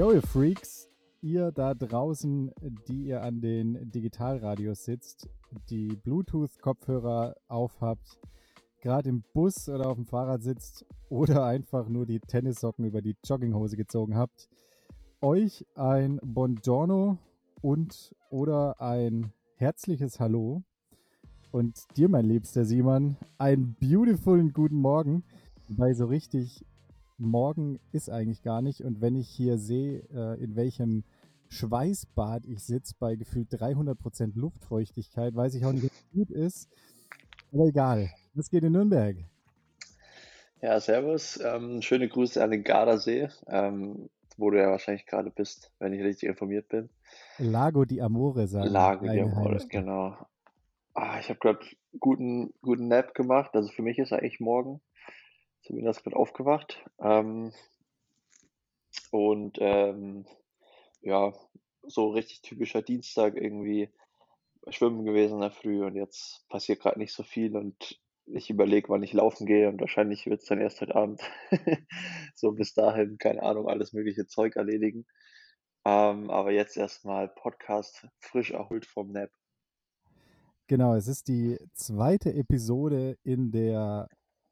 Yo, ihr Freaks, ihr da draußen, die ihr an den Digitalradios sitzt, die Bluetooth-Kopfhörer aufhabt, gerade im Bus oder auf dem Fahrrad sitzt oder einfach nur die Tennissocken über die Jogginghose gezogen habt, euch ein Buongiorno und oder ein herzliches Hallo. Und dir, mein liebster Simon, einen beautifulen guten Morgen, weil so richtig morgen ist eigentlich gar nicht. Und wenn ich hier sehe, äh, in welchem Schweißbad ich sitze, bei gefühlt 300% Luftfeuchtigkeit, weiß ich auch nicht, was gut ist. Aber egal. Was geht in Nürnberg? Ja, servus. Ähm, schöne Grüße an den Gardasee, ähm, wo du ja wahrscheinlich gerade bist, wenn ich richtig informiert bin. Lago di Amore, sagen Lago di Amore, Heimstadt. genau. Ah, ich habe gerade guten, guten Nap gemacht. Also für mich ist eigentlich morgen. Zumindest gerade aufgewacht. Ähm, und ähm, ja, so richtig typischer Dienstag irgendwie schwimmen gewesen in der Früh und jetzt passiert gerade nicht so viel und ich überlege, wann ich laufen gehe und wahrscheinlich wird es dann erst heute Abend. so bis dahin, keine Ahnung, alles mögliche Zeug erledigen. Ähm, aber jetzt erstmal Podcast frisch erholt vom Nap. Genau, es ist die zweite Episode in der,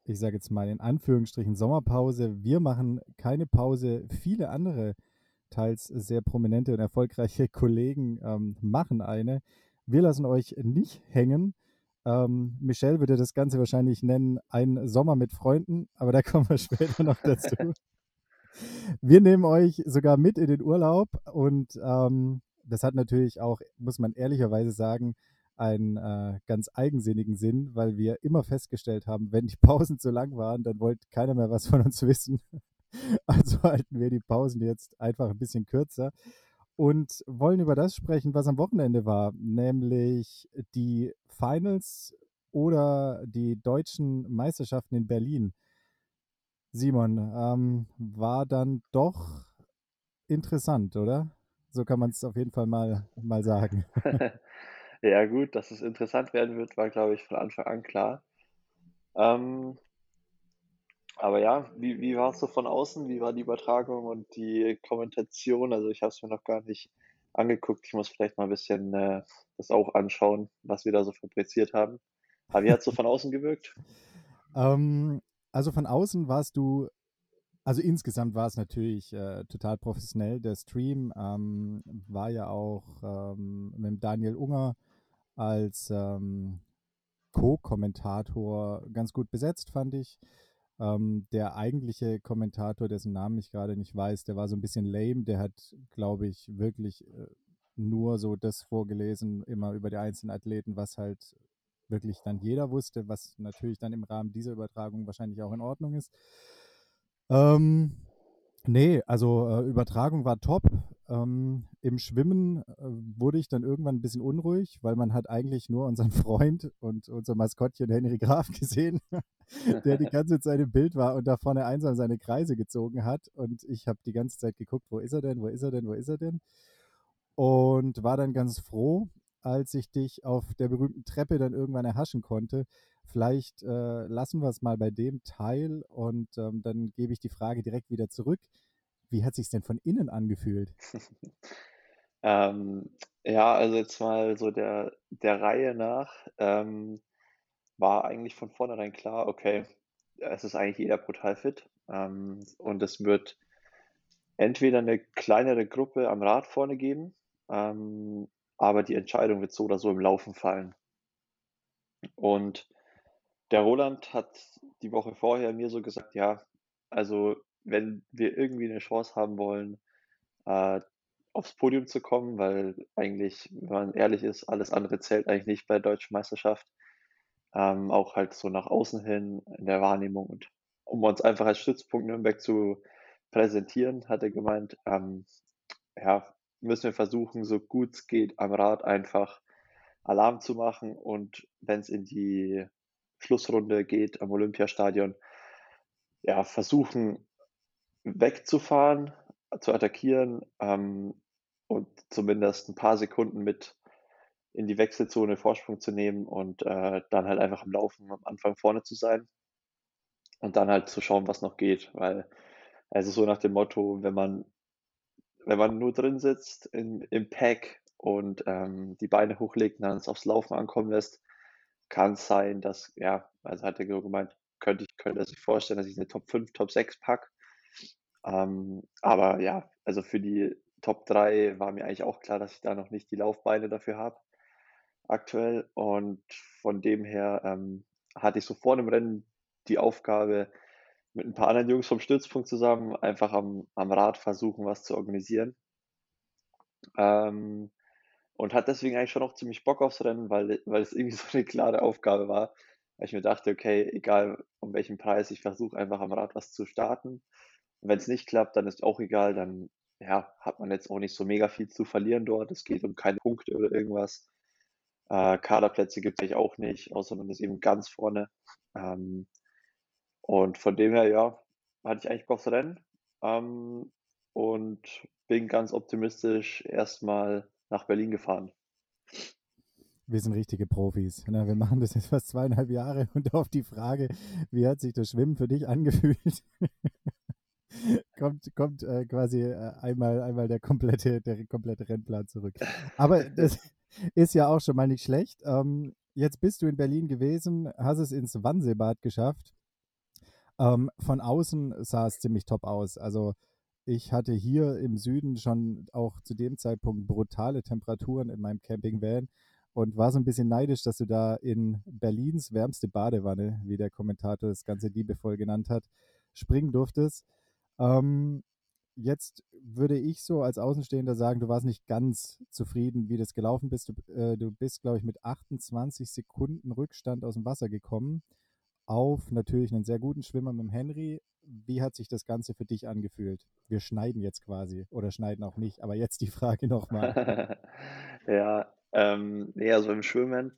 ich sage jetzt mal in Anführungsstrichen, Sommerpause. Wir machen keine Pause. Viele andere, teils sehr prominente und erfolgreiche Kollegen ähm, machen eine. Wir lassen euch nicht hängen. Ähm, Michelle würde das Ganze wahrscheinlich nennen, ein Sommer mit Freunden, aber da kommen wir später noch dazu. Wir nehmen euch sogar mit in den Urlaub und ähm, das hat natürlich auch, muss man ehrlicherweise sagen, einen äh, ganz eigensinnigen Sinn, weil wir immer festgestellt haben, wenn die Pausen zu lang waren, dann wollte keiner mehr was von uns wissen. Also halten wir die Pausen jetzt einfach ein bisschen kürzer und wollen über das sprechen, was am Wochenende war, nämlich die Finals oder die deutschen Meisterschaften in Berlin. Simon, ähm, war dann doch interessant, oder? So kann man es auf jeden Fall mal, mal sagen. Ja, gut, dass es interessant werden wird, war, glaube ich, von Anfang an klar. Ähm, aber ja, wie, wie war es so von außen? Wie war die Übertragung und die Kommentation? Also ich habe es mir noch gar nicht angeguckt. Ich muss vielleicht mal ein bisschen äh, das auch anschauen, was wir da so fabriziert haben. Aber wie hat es so von außen gewirkt? Ähm, also von außen warst du, also insgesamt war es natürlich äh, total professionell. Der Stream ähm, war ja auch ähm, mit Daniel Unger als ähm, Co-Kommentator ganz gut besetzt, fand ich. Ähm, der eigentliche Kommentator, dessen Namen ich gerade nicht weiß, der war so ein bisschen lame. Der hat, glaube ich, wirklich äh, nur so das vorgelesen, immer über die einzelnen Athleten, was halt wirklich dann jeder wusste, was natürlich dann im Rahmen dieser Übertragung wahrscheinlich auch in Ordnung ist. Ähm, nee, also äh, Übertragung war top. Ähm, Im Schwimmen äh, wurde ich dann irgendwann ein bisschen unruhig, weil man hat eigentlich nur unseren Freund und unser Maskottchen Henry Graf gesehen, der die ganze Zeit im Bild war und da vorne einsam seine Kreise gezogen hat. Und ich habe die ganze Zeit geguckt, wo ist er denn, wo ist er denn, wo ist er denn? Und war dann ganz froh, als ich dich auf der berühmten Treppe dann irgendwann erhaschen konnte. Vielleicht äh, lassen wir es mal bei dem Teil und ähm, dann gebe ich die Frage direkt wieder zurück. Wie hat sich denn von innen angefühlt? Ähm, ja, also jetzt mal so der, der Reihe nach ähm, war eigentlich von vornherein klar, okay, es ist eigentlich jeder brutal fit ähm, und es wird entweder eine kleinere Gruppe am Rad vorne geben, ähm, aber die Entscheidung wird so oder so im Laufen fallen. Und der Roland hat die Woche vorher mir so gesagt, ja, also wenn wir irgendwie eine Chance haben wollen, äh, aufs Podium zu kommen, weil eigentlich, wenn man ehrlich ist, alles andere zählt eigentlich nicht bei der deutschen Meisterschaft. Ähm, auch halt so nach außen hin in der Wahrnehmung und um uns einfach als Stützpunkt Nürnberg zu präsentieren, hat er gemeint, ähm, ja, müssen wir versuchen, so gut es geht, am Rad einfach Alarm zu machen und wenn es in die Schlussrunde geht am Olympiastadion, ja, versuchen wegzufahren, zu attackieren ähm, und zumindest ein paar Sekunden mit in die Wechselzone Vorsprung zu nehmen und äh, dann halt einfach am Laufen am Anfang vorne zu sein und dann halt zu schauen, was noch geht, weil also so nach dem Motto, wenn man wenn man nur drin sitzt in im Pack und, ähm, die Beine hochlegt und dann es aufs Laufen ankommen lässt, kann's sein, dass ja, also hat er so gemeint, könnte ich könnte sich vorstellen, dass ich 'ne Top 5, Top 6 packe. Ähm, aber ja, also für die Top 3 war mir eigentlich auch klar, dass ich da noch nicht die Laufbeine dafür habe aktuell. Und von dem her, ähm, hatte ich so vor dem Rennen die Aufgabe, mit 'n paar anderen Jungs vom Stützpunkt zusammen einfach am am Rad versuchen, was zu organisieren. Ähm, und hatte deswegen eigentlich schon auch ziemlich Bock aufs Rennen, weil weil es irgendwie so 'ne klare Aufgabe war, weil ich mir dachte: „Okay, egal um welchen Preis, ich versuche einfach am Rad was zu starten. Und wenn's nicht klappt, dann ist auch egal, dann, ja, hat man jetzt auch nicht so mega viel zu verlieren dort. Es geht um keine Punkte oder irgendwas. Äh, Kaderplätze gibt's eigentlich auch nicht, außer man ist eben ganz vorne. Ähm, und von dem her, ja, hatte ich eigentlich Bock aufs Rennen, ähm, und bin ganz optimistisch erst mal nach Berlin gefahren. Wir sind richtige Profis, ne? Wir machen das jetzt fast 2,5 Jahre und auf die Frage: „Wie hat sich das Schwimmen für dich angefühlt?“ kommt kommt, äh, quasi, äh, einmal einmal der komplette der komplette Rennplan zurück. Aber das ist ja auch schon mal nicht schlecht. Ähm, jetzt bist du in Berlin gewesen, hast es ins Wannseebad geschafft. Ähm, von außen sah es ziemlich top aus. Also, ich hatte hier im Süden schon auch zu dem Zeitpunkt brutale Temperaturen in meinem Campingvan und war so 'n bisschen neidisch, dass du da in Berlins wärmste Badewanne, wie der Kommentator das Ganze liebevoll genannt hat, springen durftest. Ähm, jetzt würde ich so als Außenstehender sagen, du warst nicht ganz zufrieden, wie das gelaufen bist. Du äh, du bist, glaube ich, mit 28 Sekunden Rückstand aus'm Wasser gekommen auf natürlich 'nen sehr guten Schwimmer mit'm Henry. Wie hat sich das Ganze für dich angefühlt? Wir schneiden jetzt quasi oder schneiden auch nicht, aber jetzt die Frage noch mal. Ja, ähm, ne, also im Schwimmen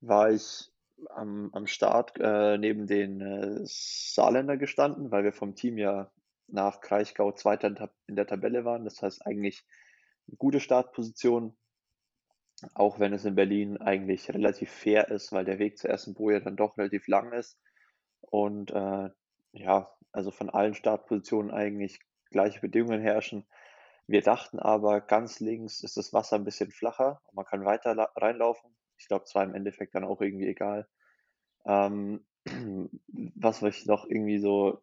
war ich am am Start, äh, neben den, äh, Saarländern gestanden, weil wir vom Team ja nach Kraichgau Zweiter in der Tabelle waren. Das heißt eigentlich 'ne gute Startposition, auch wenn es in Berlin eigentlich relativ fair ist, weil der Weg zur 1. Boje dann doch relativ lang ist. Und, äh, ja, also von allen Startpositionen eigentlich gleiche Bedingungen herrschen. Wir dachten aber, ganz links ist das Wasser 'n bisschen flacher und man kann weiter la reinlaufen. Ich glaube, es war im Endeffekt dann auch irgendwie egal. Ähm, was mich noch irgendwie so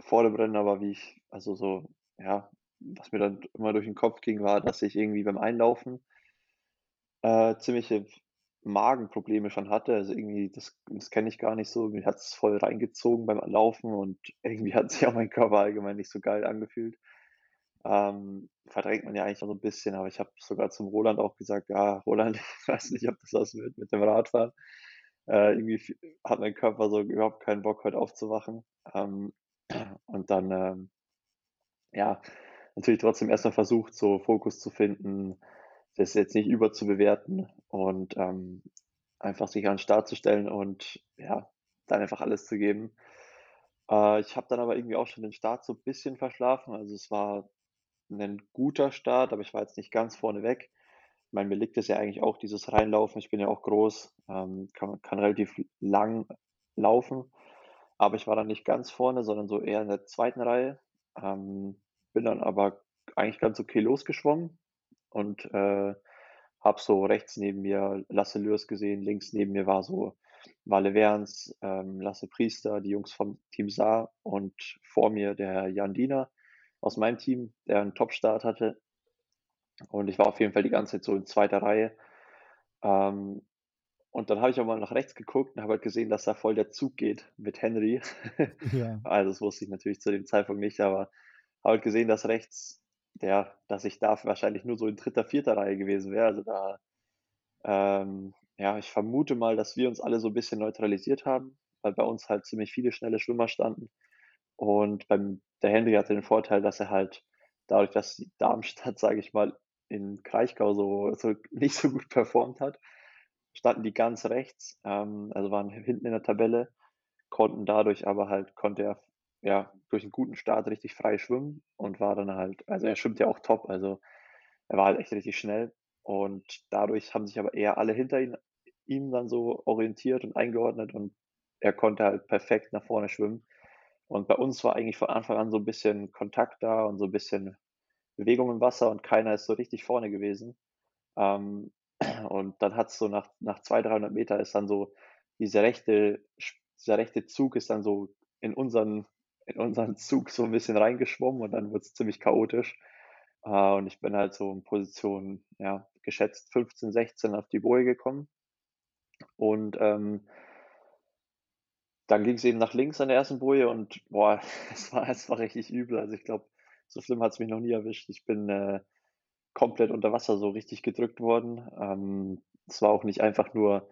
vor dem Rennen aber wie ich also so ja, was mir dann immer durch 'n Kopf ging, war, dass ich irgendwie beim Einlaufen äh, ziemliche Magenprobleme schon hatte. Also irgendwie, das das kenne ich gar nicht so. Mir hat's voll reingezogen beim Laufen und irgendwie hat sich auch mein Körper allgemein nicht so geil angefühlt. Ähm, verdrängt man ja eigentlich auch so 'n bisschen, aber ich habe sogar zum Roland auch gesagt: „Ja, Roland, ich weiß nicht, ob das was wird mit dem Radfahren.“ Äh, irgendwie hat mein Körper so überhaupt keinen Bock, heute aufzuwachen. Ähm, und dann, ähm, ja, natürlich trotzdem erst mal versucht, so Fokus zu finden, das jetzt nicht überzubewerten und, ähm, einfach sich an 'n Start zu stellen und, ja, dann einfach alles zu geben. Äh, ich habe dann aber irgendwie auch schon den Start so bisschen verschlafen. Also, es war 'nen guter Start, aber ich war jetzt nicht ganz vorne weg. Ich meine, mir liegt es ja eigentlich auch dieses Reinlaufen. Ich bin ja auch groß, ähm, kann kann relativ lang laufen, aber ich war dann nicht ganz vorne, sondern so eher in der 2. Reihe. Ähm, bin dann aber eigentlich ganz okay losgeschwommen und, äh, habe so rechts neben mir Lasse Lürs gesehen, links neben mir war so Wolle Werns, ähm, Lasse Priester, die Jungs vom Team Saar und vor mir der Jan Diener aus meinem Team, der 'n Topstart hatte. Und ich war auf jeden Fall die ganze Zeit so in 2. Reihe. Ähm, und dann habe ich auch mal nach rechts geguckt und habe halt gesehen, dass da voll der Zug geht mit Henry. Ja. Also, das wusste ich natürlich zu dem Zeitpunkt nicht, aber habe halt gesehen, dass rechts ja, dass ich da wahrscheinlich nur so in 3., 4. Reihe gewesen wäre. Also da ähm, ja, ich vermute mal, dass wir uns alle so 'n bisschen neutralisiert haben, weil bei uns halt ziemlich viele schnelle Schwimmer standen. Und beim der Henry hatte den Vorteil, dass er halt dadurch, dass Darmstadt, sage ich mal, in Kraichgau so so nicht so gut performt hat, standen die ganz rechts, ähm, also waren hinten in der Tabelle, konnten dadurch aber halt konnte er, ja, durch 'n guten Start richtig frei schwimmen und war dann halt also er schwimmt ja auch top, also er war halt echt richtig schnell. Und dadurch haben sich aber eher alle hinter ihn ihm dann so orientiert und eingeordnet und er konnte halt perfekt nach vorne schwimmen. Und bei uns war eigentlich von Anfang an so 'n bisschen Kontakt da und so 'n bisschen Bewegung im Wasser und keiner ist so richtig vorne gewesen. Ähm, und dann hat's so nach nach 200, 300 Meter ist dann so dieser rechte dieser rechte Zug ist dann so in unseren in unseren Zug so ein bisschen reingeschwommen und dann wurde es ziemlich chaotisch. Äh, und ich bin halt so in Position, ja, geschätzt 15, 16 auf die Boje gekommen. Und, ähm dann ging es eben nach links an der ersten Boje und boah, es war es war richtig übel. Also, ich glaube, so schlimm hat es mich noch nie erwischt. Ich bin, äh, komplett unter Wasser so richtig gedrückt worden. Ähm, es war auch nicht einfach nur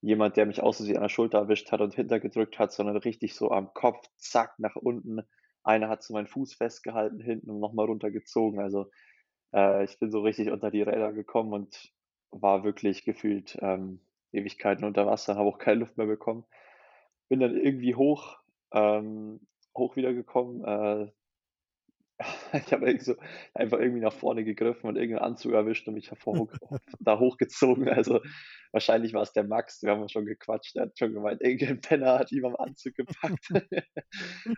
jemand, der mich aus Versehen an der Schulter erwischt hat und hintergedrückt hat, sondern richtig so am Kopf, zack, nach unten. Einer hat so meinen Fuß festgehalten hinten und noch mal runtergezogen. Also, äh, ich bin so richtig unter die Räder gekommen und war wirklich gefühlt, ähm, Ewigkeiten unter Wasser, habe auch keine Luft mehr bekommen. Bin dann irgendwie hoch ähm, hoch wiedergekommen, äh, ich habe so einfach irgendwie nach vorne gegriffen und irgendeinen Anzug erwischt und mich da hochgezogen. Also, wahrscheinlich war es der Max, wir haben schon gequatscht, der hat schon gemeint, irgendein Penner hat ihm am Anzug gepackt.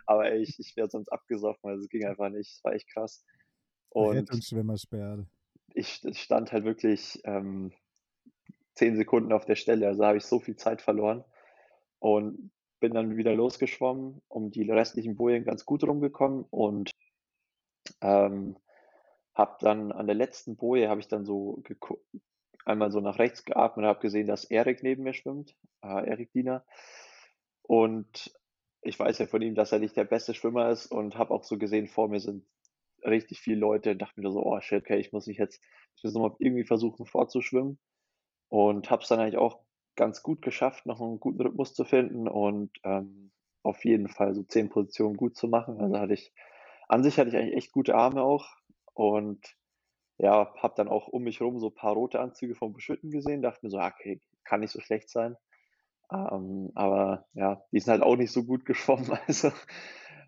Aber ey, ich ich wäre sonst abgesoffen, also es ging einfach nicht. Es war echt krass. Und Rettungsschwimmersperre. ich ich stand halt wirklich, ähm, 10 Sekunden auf der Stelle, also habe ich so viel Zeit verloren und bin dann wieder losgeschwommen, um die restlichen Bojen ganz gut rumgekommen und ähm, habe dann an der letzten Boje habe ich dann so einmal so nach rechts geatmet und habe gesehen, dass Erik neben mir schwimmt, äh, Erik Diener. Und ich weiß ja von ihm, dass er nicht der beste Schwimmer ist und habe auch so gesehen, vor mir sind richtig viele Leute und dachte mir so, oh shit, okay, ich muss mich jetzt ich muss noch mal irgendwie versuchen vorzuschwimmen und habe es dann eigentlich auch ganz gut geschafft, noch einen guten Rhythmus zu finden und, ähm, auf jeden Fall so 10 Positionen gut zu machen. Also, hatte ich an sich hatte ich eigentlich echt gute Arme auch und ja, habe dann auch um mich herum so paar rote Anzüge vom Beschwitten gesehen, dachte mir so: „Ah, okay, kann nicht so schlecht sein.“ Ähm, aber ja, die sind halt auch nicht so gut geschwommen. Also,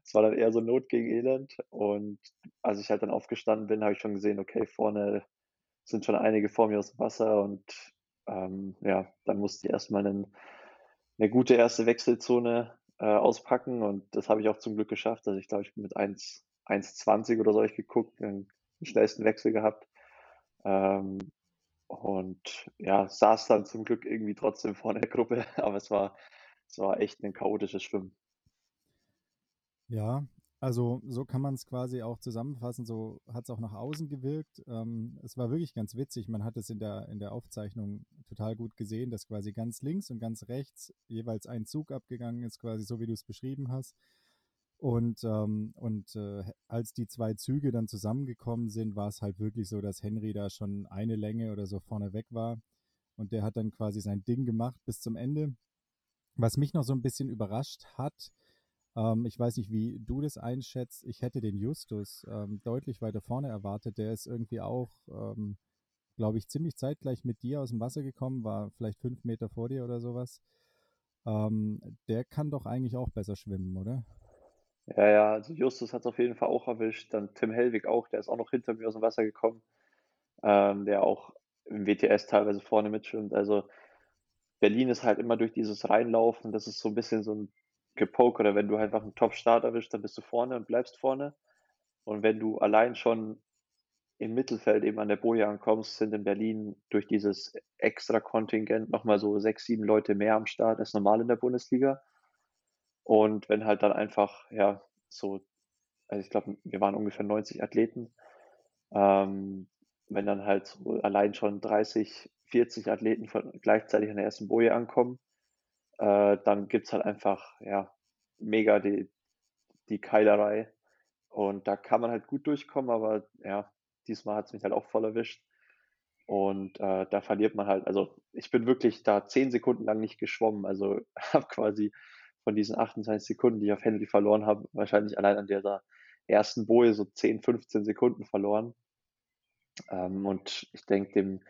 es war dann eher so Not gegen Elend. Und als ich halt dann aufgestanden bin, habe ich schon gesehen, okay, vorne sind schon einige vor mir aus dem Wasser und, ähm, ja, dann musste ich erst mal 'nen 'ne gute erste Wechselzone, äh, auspacken und das habe ich auch zum Glück geschafft. Also, ich glaube, ich bin mit 1 1,20 oder so ich geguckt, den schnellsten Wechsel gehabt. Ähm, und ja, saß dann zum Glück irgendwie trotzdem vor der Gruppe, aber es war es war echt 'nen chaotisches Schwimmen. Ja, also so kann man es quasi auch zusammenfassen, so hat es auch nach außen gewirkt. Ähm, es war wirklich ganz witzig. Man hat es in der in der Aufzeichnung total gut gesehen, dass quasi ganz links und ganz rechts jeweils ein Zug abgegangen ist, quasi so, wie du es beschrieben hast. Und, ähm, und äh, als die zwei Züge dann zusammengekommen sind, war es halt wirklich so, dass Henry da schon eine Länge oder so vorne weg war. Und der hat dann quasi sein Ding gemacht bis zum Ende. Was mich noch so ein bisschen überrascht hat, ähm, ich weiß nicht, wie du das einschätzt. Ich hätte den Justus ähm, deutlich weiter vorne erwartet. Der ist irgendwie auch, ähm, glaube ich, ziemlich zeitgleich mit dir aus dem Wasser gekommen, war vielleicht fünf Meter vor dir oder sowas. Ähm, der kann doch eigentlich auch besser schwimmen, oder? Ja, ja, also Justus hat's auf jeden Fall auch erwischt, dann Tim Hellwig auch, der ist auch noch hinter mir aus dem Wasser gekommen, ähm, der auch im WTS teilweise vorne mitschwimmt. Also, Berlin ist halt immer durch dieses Reinlaufen, das ist so 'n bisschen so 'n Gepokere. Wenn du einfach 'n Top-Start erwischt, dann bist du vorne und bleibst vorne. Und wenn du allein schon im Mittelfeld eben an der Boje ankommst, sind in Berlin durch dieses Extrakontingent noch mal so 6, 7 Leute mehr am Start als normal in der Bundesliga. Und wenn halt dann einfach, ja, so also ich glaube, wir waren ungefähr 90 Athleten. Ähm, wenn dann halt so allein schon 30, 40 Athleten von gleichzeitig an der ersten Boje ankommen, äh, dann gibt's halt einfach, ja, mega die die Keilerei. Und da kann man halt gut durchkommen, aber ja, diesmal hat's mich halt auch voll erwischt. Und, äh, da verliert man halt also, ich bin wirklich da 10 Sekunden lang nicht geschwommen. Also, habe quasi von diesen 28 Sekunden, die ich auf Henry verloren habe, wahrscheinlich allein an dieser ersten Boje so 10, 15 Sekunden verloren. Ähm, und ich denke, dem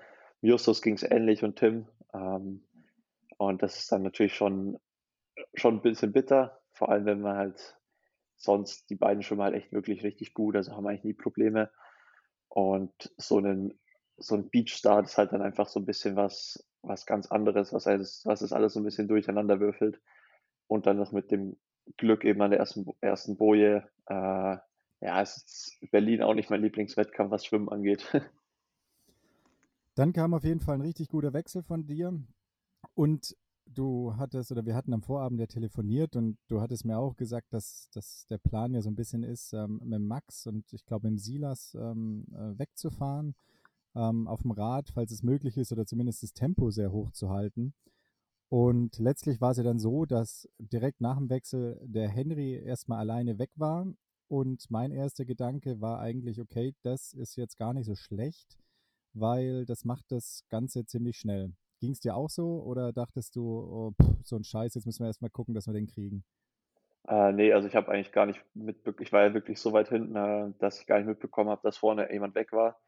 Justus ging's ähnlich und Tim. Ähm, und das ist dann natürlich schon schon 'n bisschen bitter, vor allem, wenn man halt sonst die beiden schwimmen halt echt wirklich richtig gut, also haben eigentlich nie Probleme. Und so 'nen so 'n Beachstart ist halt dann einfach so 'n bisschen was was ganz anderes, was alles was das alles so 'n bisschen durcheinanderwürfelt. Und dann noch mit dem Glück eben an der ersten ersten Boje, äh, Ja, es ist Berlin auch nicht mein Lieblingswettkampf, was Schwimmen angeht. Dann kam auf jeden Fall ein richtig guter Wechsel von dir und du hattest oder wir hatten am Vorabend ja telefoniert und du hattest mir auch gesagt, dass dass der Plan ja so ein bisschen ist, ähm, mit Max und ich glaube mit Silas, ähm, äh, wegzufahren, ähm, auf'm Rad, falls es möglich ist oder zumindest das Tempo sehr hoch zu halten. Und letztlich war es ja dann so, dass direkt nach dem Wechsel der Henry erstmal alleine weg war und mein erster Gedanke war eigentlich: „Okay, das ist jetzt gar nicht so schlecht, weil das macht das Ganze ziemlich schnell.“ Ging es dir auch so oder dachtest du: „Oh, pff, so ein Scheiß, jetzt müssen wir erst mal gucken, dass wir den kriegen?“ Äh, ne, also ich habe eigentlich gar nicht mitbe ich war ja wirklich so weit hinten, äh, dass ich gar nicht mitbekommen habe, dass vorne jemand weg war.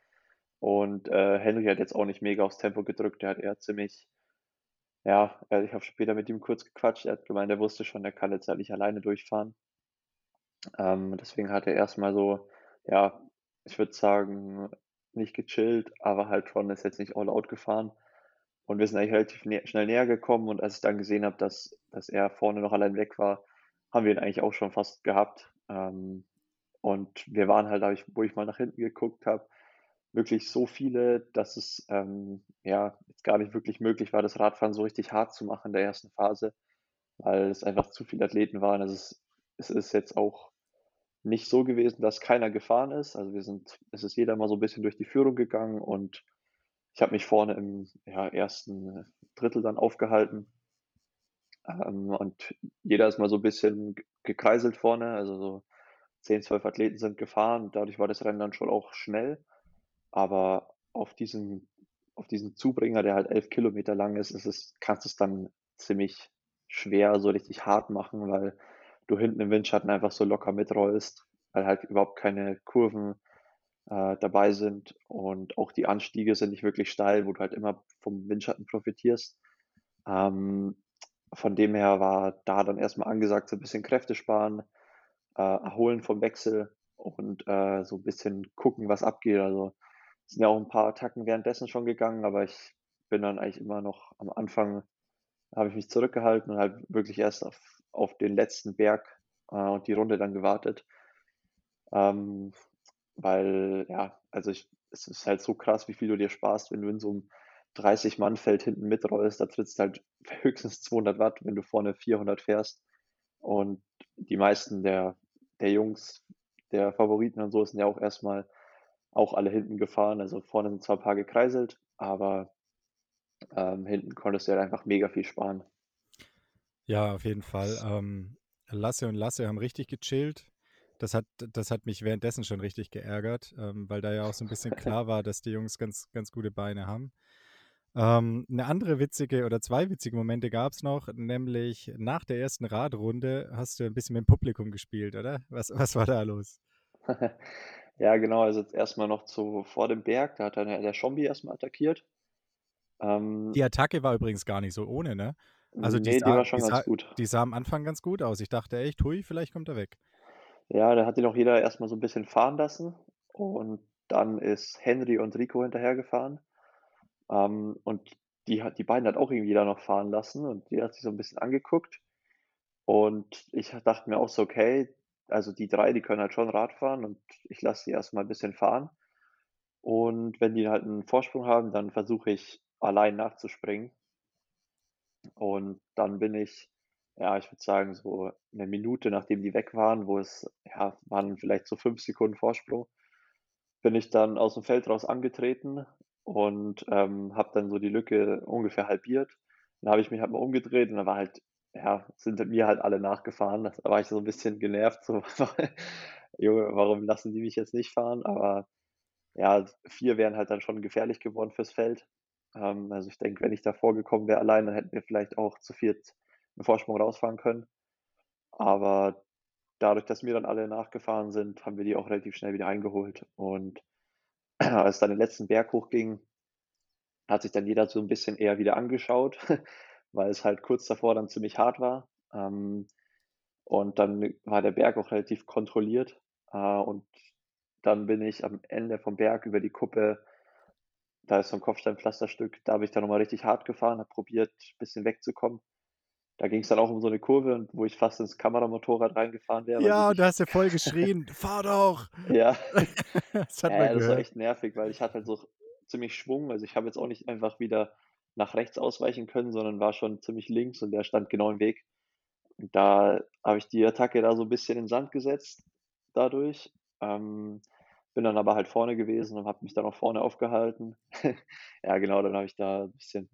Und, äh, Henry hat jetzt auch nicht mega aufs Tempo gedrückt. Der hat eher ziemlich ja, äh, ich habe später mit ihm kurz gequatscht. Er hat gemeint, er wusste schon, er kann jetzt halt nicht alleine durchfahren. Ähm, deswegen hat er erst mal so, ja, ich würde sagen, nicht gechillt, aber halt schon ist jetzt nicht all out gefahren. Und wir sind eigentlich relativ nä schnell näher gekommen und als ich dann gesehen habe, dass dass er vorne noch allein weg war, haben wir ihn eigentlich auch schon fast gehabt. Ähm, und wir waren halt, ich wo ich mal nach hinten geguckt habe, wirklich so viele, dass es, ähm, ja, jetzt gar nicht wirklich möglich war, das Radfahren so richtig hart zu machen in der ersten Phase, weil es einfach zu viele Athleten waren. Also, es es ist jetzt auch nicht so gewesen, dass keiner gefahren ist. Also, wir sind es ist jeder mal so 'n bisschen durch die Führung gegangen und ich habe mich vorne im, ja, 1. Drittel dann aufgehalten. Ähm, und jeder ist mal so 'n bisschen gekreiselt vorne, also so 10, 12 Athleten sind gefahren. Dadurch war das Rennen dann schon auch schnell. Aber auf diesen auf diesen Zubringer, der halt 11 Kilometer lang ist, ist es kannst du's dann ziemlich schwer so richtig hart machen, weil du hinten im Windschatten einfach so locker mitrollst, weil halt überhaupt keine Kurven, äh, dabei sind und auch die Anstiege sind nicht wirklich steil, wo du halt immer vom Windschatten profitierst. Ähm, von dem her war da dann erst mal angesagt, so 'n bisschen Kräfte sparen, äh, erholen vom Wechsel und, äh, so 'n bisschen gucken, was abgeht. Also, sind ja auch 'n paar Attacken währenddessen schon gegangen, aber ich bin dann eigentlich immer noch am Anfang habe ich mich zurückgehalten und halt wirklich erst auf auf den letzten Berg, äh, und die Runde dann gewartet. Ähm, weil ja, also ich es ist halt so krass, wie viel du dir sparst, wenn du in so 'm 30-Mann-Feld hinten mitrollst. Da trittst halt höchstens 200 Watt, wenn du vorne 400 fährst. Und die meisten der der Jungs, der Favoriten und so, sind ja auch erst mal auch alle hinten gefahren. Also, vorne sind zwar 'n paar gekreiselt, aber, ähm, hinten konntest du halt einfach mega viel sparen. Ja, auf jeden Fall. Ähm, Lasse und Lasse haben richtig gechillt. Das hat das hat mich währenddessen schon richtig geärgert, ähm, weil da ja auch so 'n bisschen klar war, dass die Jungs ganz ganz gute Beine haben. Ähm, 'ne andere witzige oder 2 witzige Momente gab's noch, nämlich nach der ersten Radrunde hast du 'n bisschen mit'm Publikum gespielt, oder? Was was war da los? Ja, genau, also jetzt erst mal noch zu vor dem Berg, da hat dann der Schombi erst mal attackiert. Ähm Die Attacke war übrigens gar nicht so ohne, ne? Also, die Ne, die sah war die schon ganz sah gut. die sah am Anfang ganz gut aus. Ich dachte echt: „Hui, vielleicht kommt er weg.“ Ja, da hat ihn auch jeder erst mal so 'n bisschen fahren lassen und dann ist Henry und Rico hinterhergefahren. Ähm, und die die beiden hat auch irgendwie jeder noch fahren lassen und jeder hat sich so 'n bisschen angeguckt. Und ich dachte mir auch so: „Okay, also die 3, die können halt schon Rad fahren und ich lasse die erst mal 'n bisschen fahren. Und wenn die halt 'n Vorsprung haben, dann versuche ich allein nachzuspringen.“ Und dann bin ich, ja, ich würde sagen, so 'ne Minute, nachdem die weg waren, wo es ja, waren vielleicht so 5 Sekunden Vorsprung, bin ich dann aus'm Feld raus angetreten und, ähm, habe dann so die Lücke ungefähr halbiert. Dann habe ich mich halt mal umgedreht und da war halt ja, sind mir halt alle nachgefahren. Da war ich so 'n bisschen genervt, so: „Junge, warum lassen die mich jetzt nicht fahren?“ Aber ja, 4 wären halt dann schon gefährlich geworden fürs Feld. Ähm, also, ich denke, wenn ich da vorgekommen wäre allein, dann hätten wir vielleicht auch zu 4 'n Vorsprung rausfahren können. Aber dadurch, dass mir dann alle nachgefahren sind, haben wir die auch relativ schnell wieder eingeholt. Und als dann den letzten Berg hochging hat sich dann jeder so 'n bisschen eher wieder angeschaut, weil es halt kurz davor dann ziemlich hart war. Ähm, und dann war der Berg auch relativ kontrolliert. Äh, und dann bin ich am Ende vom Berg über die Kuppe da ist so 'n Kopfsteinpflasterstück, da bin ich dann noch mal richtig hart gefahren, habe probiert, bisschen wegzukommen. da ging's dann auch um so 'ne Kurve wo ich fast ins Kameramotorrad reingefahren wäre, Ja, und da hast du voll geschrien: „Fahr doch!“ Ja. Das hat man Ja, das war echt nervig, weil ich hatte halt so ziemlich Schwung. Also, ich habe jetzt auch nicht einfach wieder nach rechts ausweichen können, sondern war schon ziemlich links und der stand genau im Weg. Und da habe ich die Attacke da so 'n bisschen in den Sand gesetzt dadurch. Ähm, bin dann aber halt vorne gewesen und habe mich dann auch vorne aufgehalten. Ja, genau, dann habe ich da 'n bisschen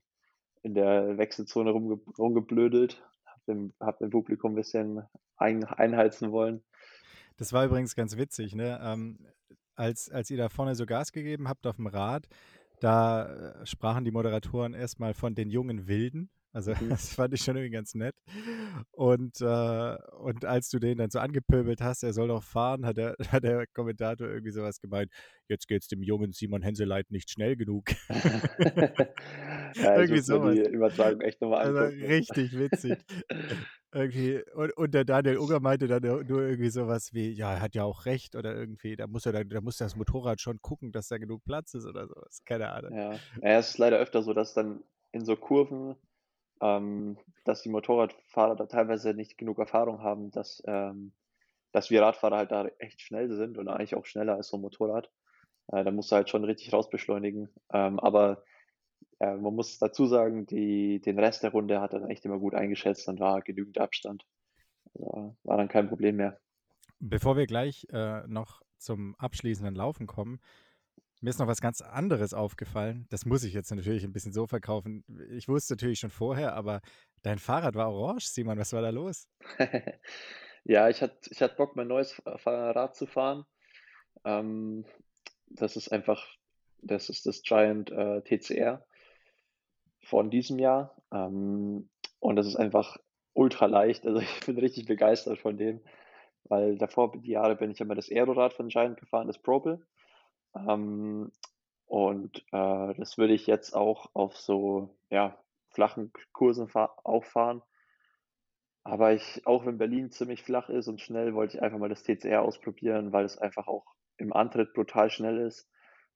in der Wechselzone rumge rumgeblödelt, habe dem habe dem Publikum 'n bisschen ein einheizen wollen. Das war übrigens ganz witzig, ne? Ähm, als als ihr da vorne so Gas gegeben habt aufm Rad, da, äh, sprachen die Moderatoren erst mal von den jungen Wilden. Also, Mhm. das fand ich schon irgendwie ganz nett. Und, äh und als du den dann so angepöbelt hast, er soll doch fahren, hat der hat der Kommentator irgendwie so was gemeint: „Jetzt geht's dem jungen Simon Henseleit nicht schnell genug.“ Ja, Irgendwie so die. Übertragung echt noch mal Also, richtig witzig. Irgendwie und und der Daniel Unger meinte dann nur irgendwie so was wie: „Ja, er hat ja auch recht“ oder irgendwie, da muss er dann da muss das Motorrad schon gucken, dass da genug Platz ist oder so was, keine Ahnung. Ja. Ja, es ist leider öfter so, dass dann in so Kurven ähm, dass die Motorradfahrer da teilweise nicht genug Erfahrung haben, dass ähm, dass wir Radfahrer halt da echt schnell sind und eigentlich auch schneller als so 'n Motorrad. Äh, da musst du halt schon richtig rausbeschleunigen. Ähm, aber, äh, man muss dazu sagen, die den Rest der Runde hat er dann echt immer gut eingeschätzt und war genügend Abstand. Ja, war dann kein Problem mehr. Bevor wir gleich, äh, noch zum abschließenden Laufen kommen, mir ist noch was ganz anderes aufgefallen. Das muss ich jetzt natürlich 'n bisschen so verkaufen. Ich wusste natürlich schon vorher, aber dein Fahrrad war orange, Simon. Was war da los? Ja, ich hatte ich hatte Bock, mein neues Fahrrad zu fahren. Ähm, das ist einfach das ist das Giant, äh, TCR von diesem Jahr. Ähm, und das ist einfach ultraleicht. Also, ich bin richtig begeistert von dem, weil davor die Jahre bin ich immer das Aero-Rad von Giant gefahren, das Propel. Ähm, und, äh, das würde ich jetzt auch auf so, ja, flachen Kursen fahr auch fahren. Aber ich auch wenn Berlin ziemlich flach ist und schnell, wollte ich einfach mal das TCR ausprobieren, weil es einfach auch im Antritt brutal schnell ist.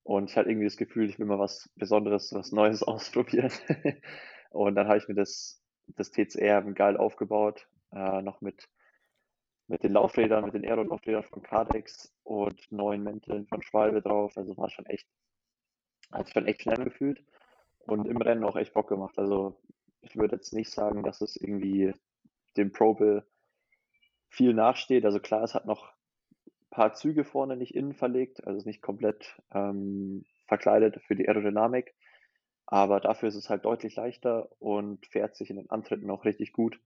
Und ich hatte irgendwie das Gefühl, ich will mal was Besonderes, was Neues ausprobieren. Und dann habe ich mir das das TCR geil aufgebaut, äh, noch mit mit den Laufrädern, mit den Aero-Laufrädern von Kardex und neuen Mänteln von Schwalbe drauf. Also, war schon echt hat sich schon echt schnell angefühlt und im Rennen auch echt Bock gemacht. Also, ich würde jetzt nicht sagen, dass es irgendwie dem Propel viel nachsteht. Also, klar, es hat noch paar Züge vorne nicht innen verlegt, also, ist nicht komplett, ähm, verkleidet für die Aerodynamik. Aber dafür ist es halt deutlich leichter und fährt sich in den Antritten auch richtig gut.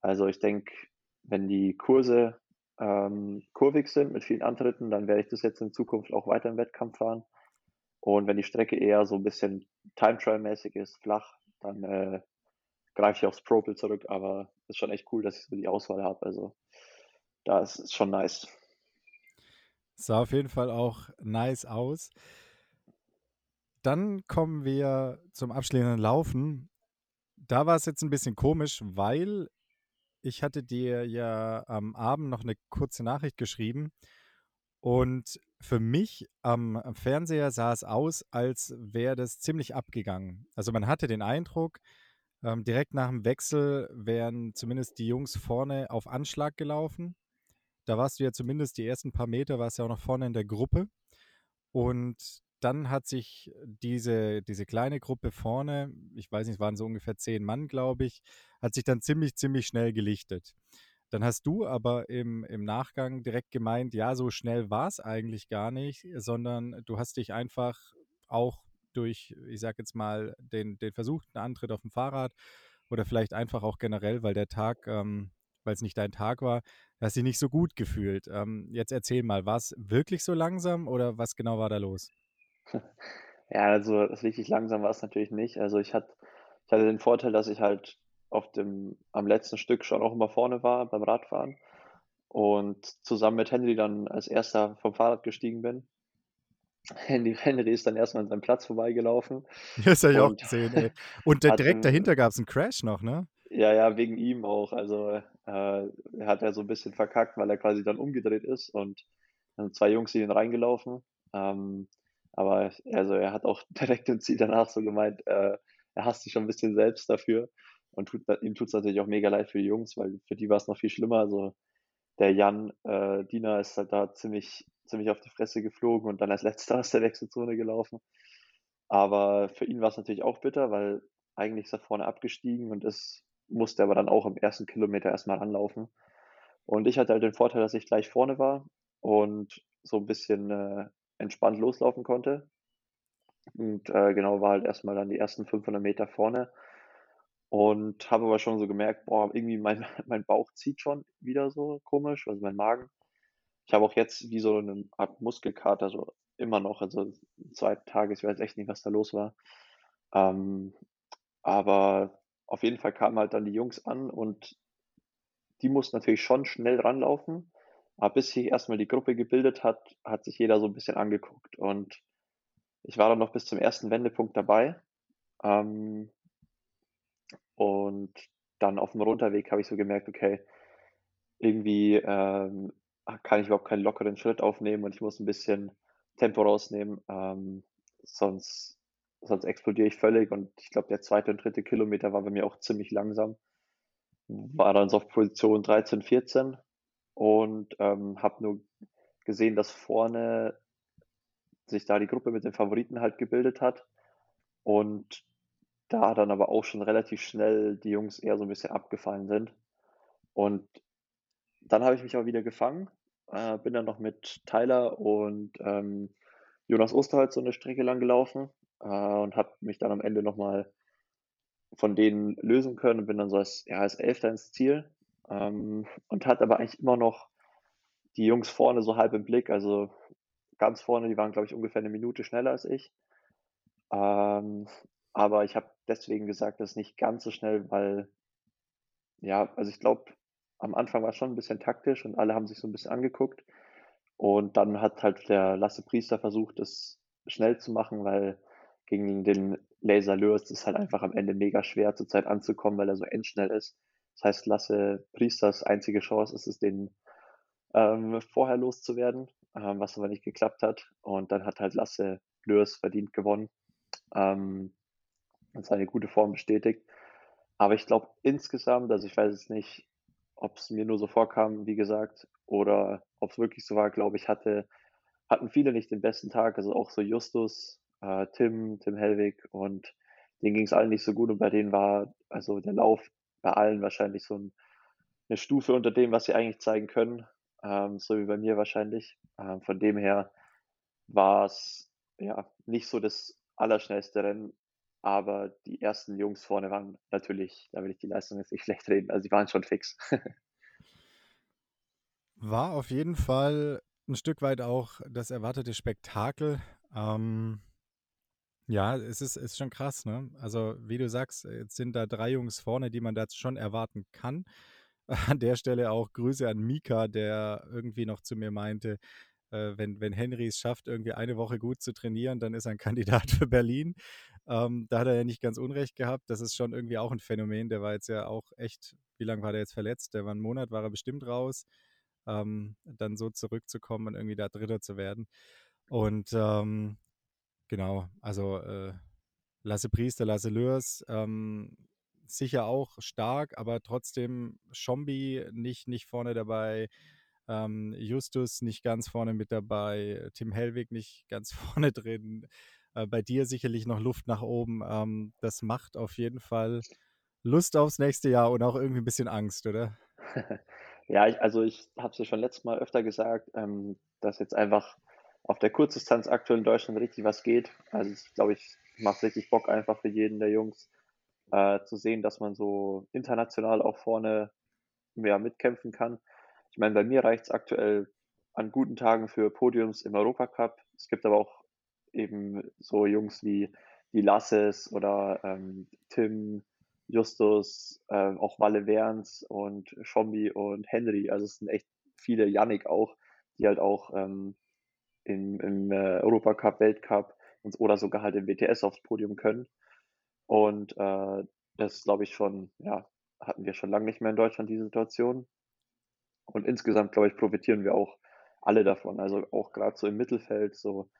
Also, ich denke, wenn die Kurse, ähm, kurvig sind mit vielen Antritten, dann werde ich das jetzt in Zukunft auch weiter im Wettkampf fahren. Und wenn die Strecke eher so 'n bisschen Time Trial mäßig ist, flach, dann, äh, greife ich aufs Propel zurück. Aber ist schon echt cool, dass ich so die Auswahl habe. Also, da ist es schon nice. Sah auf jeden Fall auch nice aus. Dann kommen wir zum abschließenden Laufen. Da war's jetzt 'n bisschen komisch, weil ich hatte dir ja am Abend noch 'ne kurze Nachricht geschrieben und für mich am Fernseher sah es aus, als wäre das ziemlich abgegangen. Also, man hatte den Eindruck, ähm, direkt nach'm Wechsel wären zumindest die Jungs vorne auf Anschlag gelaufen. Da warst du ja zumindest die ersten paar Meter warst ja auch noch vorne in der Gruppe. Und dann hat sich diese diese kleine Gruppe vorne, ich weiß nicht, es waren so ungefähr 10 Mann, glaube ich, hat sich dann ziemlich, ziemlich schnell gelichtet. Dann hast du aber im im Nachgang direkt gemeint, ja, so schnell war's eigentlich gar nicht, sondern du hast dich einfach auch durch, ich sage jetzt mal, den den versuchten Antritt aufm Fahrrad oder vielleicht einfach auch generell, weil der Tag ähm, weil's nicht dein Tag war, hast dich nicht so gut gefühlt. Ähm, jetzt erzähl mal, war's wirklich so langsam oder was genau war da los? Ja, also, richtig langsam war's natürlich nicht. Also, ich hatte ich hatte den Vorteil, dass ich halt auf dem am letzten Stück schon auch immer vorne war beim Radfahren und zusammen mit Henry dann als 1. vom Fahrrad gestiegen bin. Henry Henry ist dann erst mal an seinem Platz vorbeigelaufen Das habe ich auch und gesehen, ey. Und direkt dahinter gab's 'n Crash noch, ne? Ja, ja, wegen ihm auch. Also, äh, er hat ja so 'n bisschen verkackt, weil er quasi dann umgedreht ist und dann sind 2 Jungs in ihn reingelaufen. Ähm, aber also, er hat auch direkt im Ziel danach so gemeint, äh, er hasst sich schon 'n bisschen selbst dafür, und tut, ihm tut es natürlich auch mega leid für die Jungs, weil für die war es noch viel schlimmer. Also der Jan äh, Diener ist halt da ziemlich, ziemlich auf die Fresse geflogen und dann als letzter aus der Wechselzone gelaufen. Aber für ihn war es natürlich auch bitter, weil eigentlich ist er vorne abgestiegen und es musste aber dann auch im ersten Kilometer erstmal anlaufen. Und ich hatte halt den Vorteil, dass ich gleich vorne war und so ein bisschen äh, entspannt loslaufen konnte. Und äh, genau war halt erstmal dann die ersten 500 Meter vorne und habe aber schon so gemerkt, boah, irgendwie mein, mein Bauch zieht schon wieder so komisch, also mein Magen. Ich habe auch jetzt wie so eine Art Muskelkater, so immer noch, also zwei Tage, ich weiß echt nicht, was da los war. Ähm, aber auf jeden Fall kamen halt dann die Jungs an und die mussten natürlich schon schnell ranlaufen. Aber bis sich erstmal die Gruppe gebildet hat, hat sich jeder so ein bisschen angeguckt. Und ich war dann noch bis zum ersten Wendepunkt dabei. Ähm, und dann auf dem Runterweg habe ich so gemerkt, okay, irgendwie ähm, kann ich überhaupt keinen lockeren Schritt aufnehmen und ich muss ein bisschen Tempo rausnehmen, ähm, sonst, sonst explodiere ich völlig. Und ich glaube, der zweite und dritte Kilometer war bei mir auch ziemlich langsam. War dann so auf Position 13, 14 und ähm, habe nur gesehen, dass vorne sich da die Gruppe mit den Favoriten halt gebildet hat. Und da dann aber auch schon relativ schnell die Jungs eher so ein bisschen abgefallen sind. Und dann habe ich mich auch wieder gefangen, äh, bin dann noch mit Tyler und ähm, Jonas Osterholz so eine Strecke lang gelaufen äh, und habe mich dann am Ende nochmal von denen lösen können und bin dann so als, ja, als Elfter ins Ziel ähm, und hat aber eigentlich immer noch die Jungs vorne so halb im Blick, also ganz vorne, die waren, glaube ich, ungefähr eine Minute schneller als ich. Ähm, aber ich habe deswegen gesagt, das nicht ganz so schnell, weil, ja, also ich glaube, am Anfang war es schon ein bisschen taktisch und alle haben sich so ein bisschen angeguckt. Und dann hat halt der Lasse Priester versucht, das schnell zu machen, weil gegen den Laser Lures ist halt einfach am Ende mega schwer zur Zeit anzukommen, weil er so endschnell ist. Das heißt, Lasse Priesters einzige Chance ist es, den ähm, vorher loszuwerden, ähm, was aber nicht geklappt hat. Und dann hat halt Lasse Lures verdient gewonnen. Ähm, und seine gute Form bestätigt. Aber ich glaube insgesamt, also ich weiß jetzt nicht, ob es mir nur so vorkam, wie gesagt, oder ob es wirklich so war, glaube ich, hatte, hatten viele nicht den besten Tag. Also auch so Justus, äh, Tim, Tim Hellwig und denen ging es allen nicht so gut und bei denen war also der Lauf bei allen wahrscheinlich so ein, eine Stufe unter dem, was sie eigentlich zeigen können, ähm, so wie bei mir wahrscheinlich. Ähm, von dem her war es ja nicht so das allerschnellste Rennen, aber die ersten Jungs vorne waren natürlich, da will ich die Leistung jetzt nicht schlecht reden, also die waren schon fix. War auf jeden Fall ein Stück weit auch das erwartete Spektakel. Ähm, ja, es ist, ist schon krass, ne? Also, wie du sagst, jetzt sind da drei Jungs vorne, die man da schon erwarten kann. An der Stelle auch Grüße an Mika, der irgendwie noch zu mir meinte, äh, wenn, wenn Henry es schafft, irgendwie eine Woche gut zu trainieren, dann ist er ein Kandidat für Berlin. Ähm, da hat er ja nicht ganz Unrecht gehabt. Das ist schon irgendwie auch ein Phänomen. Der war jetzt ja auch echt, wie lange war der jetzt verletzt? Der war einen Monat, war er bestimmt raus. Ähm, dann so zurückzukommen und irgendwie da Dritter zu werden. Und ähm, genau, also äh, Lasse Priester, Lasse Lörs, ähm, sicher auch stark, aber trotzdem Schombi nicht, nicht vorne dabei. Ähm, Justus nicht ganz vorne mit dabei, Tim Hellwig nicht ganz vorne drin. Äh, bei dir sicherlich noch Luft nach oben. Ähm, das macht auf jeden Fall Lust aufs nächste Jahr und auch irgendwie ein bisschen Angst, oder? ja, ich, also ich habe es ja schon letztes Mal öfter gesagt, ähm, dass jetzt einfach auf der Kurzdistanz aktuell in Deutschland richtig was geht. Also ich glaube, ich macht richtig Bock einfach für jeden der Jungs äh, zu sehen, dass man so international auch vorne mehr mitkämpfen kann. Ich meine, bei mir reicht es aktuell an guten Tagen für Podiums im Europacup. Es gibt aber auch eben so Jungs wie die Lasses oder ähm, Tim, Justus, äh, auch Walle Werns und Schombi und Henry. Also es sind echt viele, Yannick auch, die halt auch ähm, im, im äh, Europacup, Weltcup oder sogar halt im WTS aufs Podium können. Und äh, das glaube ich schon, ja, hatten wir schon lange nicht mehr in Deutschland, die Situation. Und insgesamt, glaube ich, profitieren wir auch alle davon. Also auch gerade so im Mittelfeld, so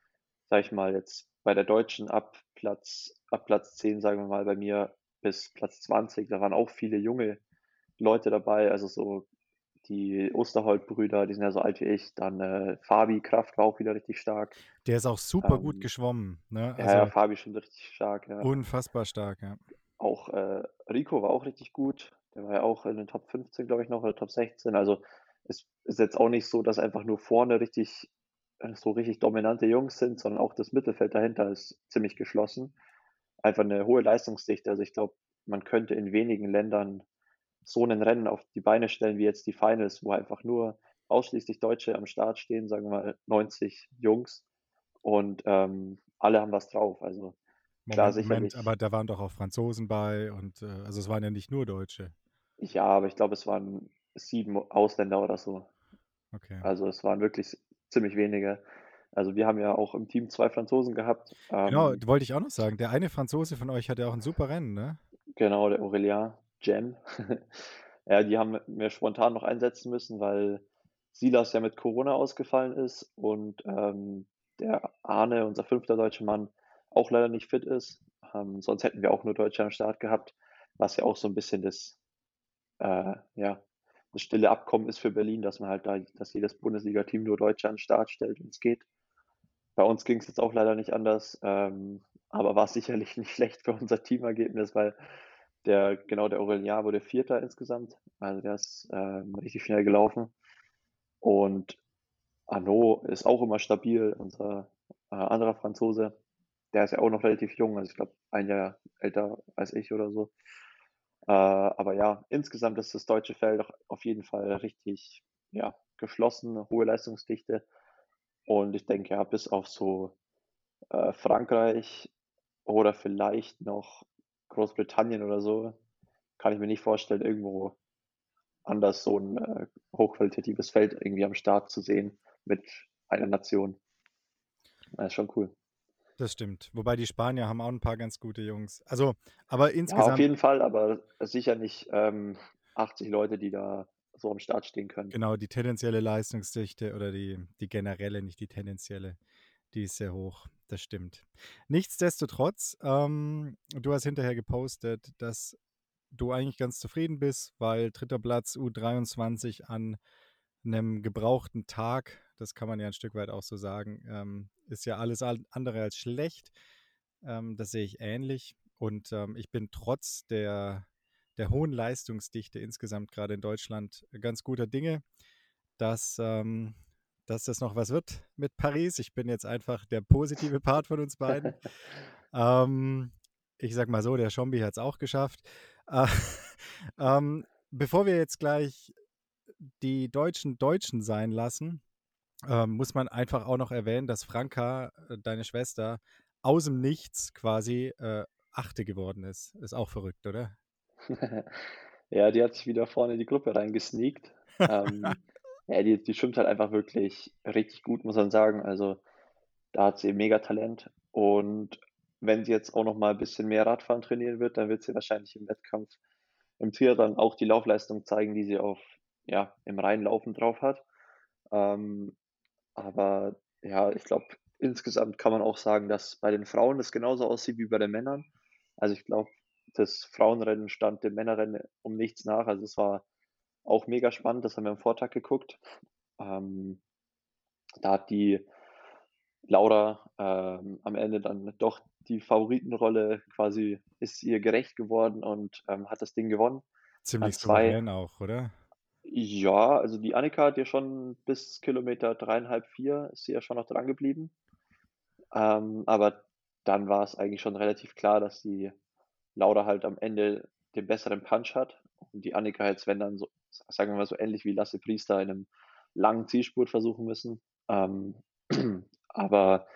sage ich mal, jetzt bei der Deutschen ab Platz, ab Platz 10, sagen wir mal, bei mir bis Platz 20. Da waren auch viele junge Leute dabei, also so die Osterholt-Brüder, die sind ja so alt wie ich. Dann äh, Fabi Kraft war auch wieder richtig stark. Der ist auch super gut Ähm, geschwommen, ne? ja, ja, Also Fabi schon richtig stark, ja. unfassbar stark, ja. Auch äh, Rico war auch richtig gut. Der war ja auch in den Top 15, glaube ich, noch, oder Top 16. Also es ist jetzt auch nicht so, dass einfach nur vorne richtig äh, so richtig dominante Jungs sind, sondern auch das Mittelfeld dahinter ist ziemlich geschlossen. Einfach eine hohe Leistungsdichte. Also ich glaube, man könnte in wenigen Ländern so ein Rennen auf die Beine stellen wie jetzt die Finals, wo einfach nur ausschließlich Deutsche am Start stehen, sagen wir mal 90 Jungs und ähm, alle haben was drauf. Also klar, Moment, Moment, sicherlich, aber da waren doch auch Franzosen bei und äh, also es waren ja nicht nur Deutsche. ja, aber ich glaube, es waren sieben Ausländer oder so. Okay. Also es waren wirklich ziemlich wenige. Also wir haben ja auch im Team zwei Franzosen gehabt. Genau, Ähm, wollte ich auch noch sagen. Der eine Franzose von euch hatte auch ein super Rennen, ne? genau, der Aurélien, Jam. Ja, die haben wir spontan noch einsetzen müssen, weil Silas ja mit Corona ausgefallen ist und ähm, der Arne, unser fünfter deutscher Mann, auch leider nicht fit ist. Ähm, sonst hätten wir auch nur Deutsche am Start gehabt, was ja auch so ein bisschen das, äh, ja, das stille Abkommen ist für Berlin, dass man halt da, dass jedes Bundesliga-Team nur Deutsche an den Start stellt, wenn es geht. Bei uns ging es jetzt auch leider nicht anders, ähm, aber war sicherlich nicht schlecht für unser Teamergebnis, weil der, genau, der Aurelien wurde Vierter insgesamt. Also der ist ähm, richtig schnell gelaufen. Und Arnaud ist auch immer stabil, unser äh, anderer Franzose. Der ist ja auch noch relativ jung, also ich glaube ein Jahr älter als ich oder so. Äh, aber ja, insgesamt ist das deutsche Feld auf jeden Fall richtig ja, geschlossen, hohe Leistungsdichte. Und ich denke, ja, bis auf so äh, Frankreich oder vielleicht noch Großbritannien oder so, kann ich mir nicht vorstellen, irgendwo anders so ein äh, hochqualitatives Feld irgendwie am Start zu sehen mit einer Nation. Das ist schon cool. Das stimmt. Wobei die Spanier haben auch ein paar ganz gute Jungs. Also, aber Ja, auf insgesamt, jeden Fall, aber sicher nicht ähm, 80 Leute, die da so am Start stehen können. genau, die tendenzielle Leistungsdichte oder die, die generelle, nicht die tendenzielle, die ist sehr hoch. Das stimmt. Nichtsdestotrotz, ähm, du hast hinterher gepostet, dass du eigentlich ganz zufrieden bist, weil dritter Platz U23 an einem gebrauchten Tag, das kann man ja ein Stück weit auch so sagen, ähm, ist ja alles al- andere als schlecht. Ähm, das sehe ich ähnlich. Und ähm, ich bin trotz der, der hohen Leistungsdichte insgesamt gerade in Deutschland ganz guter Dinge, dass, ähm, dass das noch was wird mit Paris. Ich bin jetzt einfach der positive Part von uns beiden. Ähm, ich sag mal so, der Schombi hat es auch geschafft. Äh, ähm, bevor wir jetzt gleich die Deutschen Deutschen sein lassen, ähm, muss man einfach auch noch erwähnen, dass Franka, äh, deine Schwester, aus dem Nichts quasi äh, Achte geworden ist. Ist auch verrückt, oder? Ja, die hat sich wieder vorne in die Gruppe reingesneakt. Ähm, ja, die, die schwimmt halt einfach wirklich richtig gut, muss man sagen. Also da hat sie mega Talent. Und wenn sie jetzt auch noch mal ein bisschen mehr Radfahren trainieren wird, dann wird sie wahrscheinlich im Wettkampf im Triathlon auch die Laufleistung zeigen, die sie auf, ja, im Reinlaufen drauf hat. Ähm, aber ja, ich glaube, insgesamt kann man auch sagen, dass bei den Frauen das genauso aussieht wie bei den Männern. Also ich glaube, das Frauenrennen stand dem Männerrennen um nichts nach. Also es war auch mega spannend, das haben wir am Vortag geguckt. Ähm, da hat die Laura ähm, am Ende dann doch die Favoritenrolle quasi ist ihr gerecht geworden und ähm, hat das Ding gewonnen. Ziemlich souverän auch, oder? Ja, also die Annika hat ja schon bis Kilometer dreieinhalb, vier ist sie ja schon noch dran geblieben. Ähm, aber dann war es eigentlich schon relativ klar, dass die Laura halt am Ende den besseren Punch hat und die Annika jetzt, wenn dann so, sagen wir mal so ähnlich wie Lasse Priester in einem langen Zielspurt versuchen müssen. Ähm, aber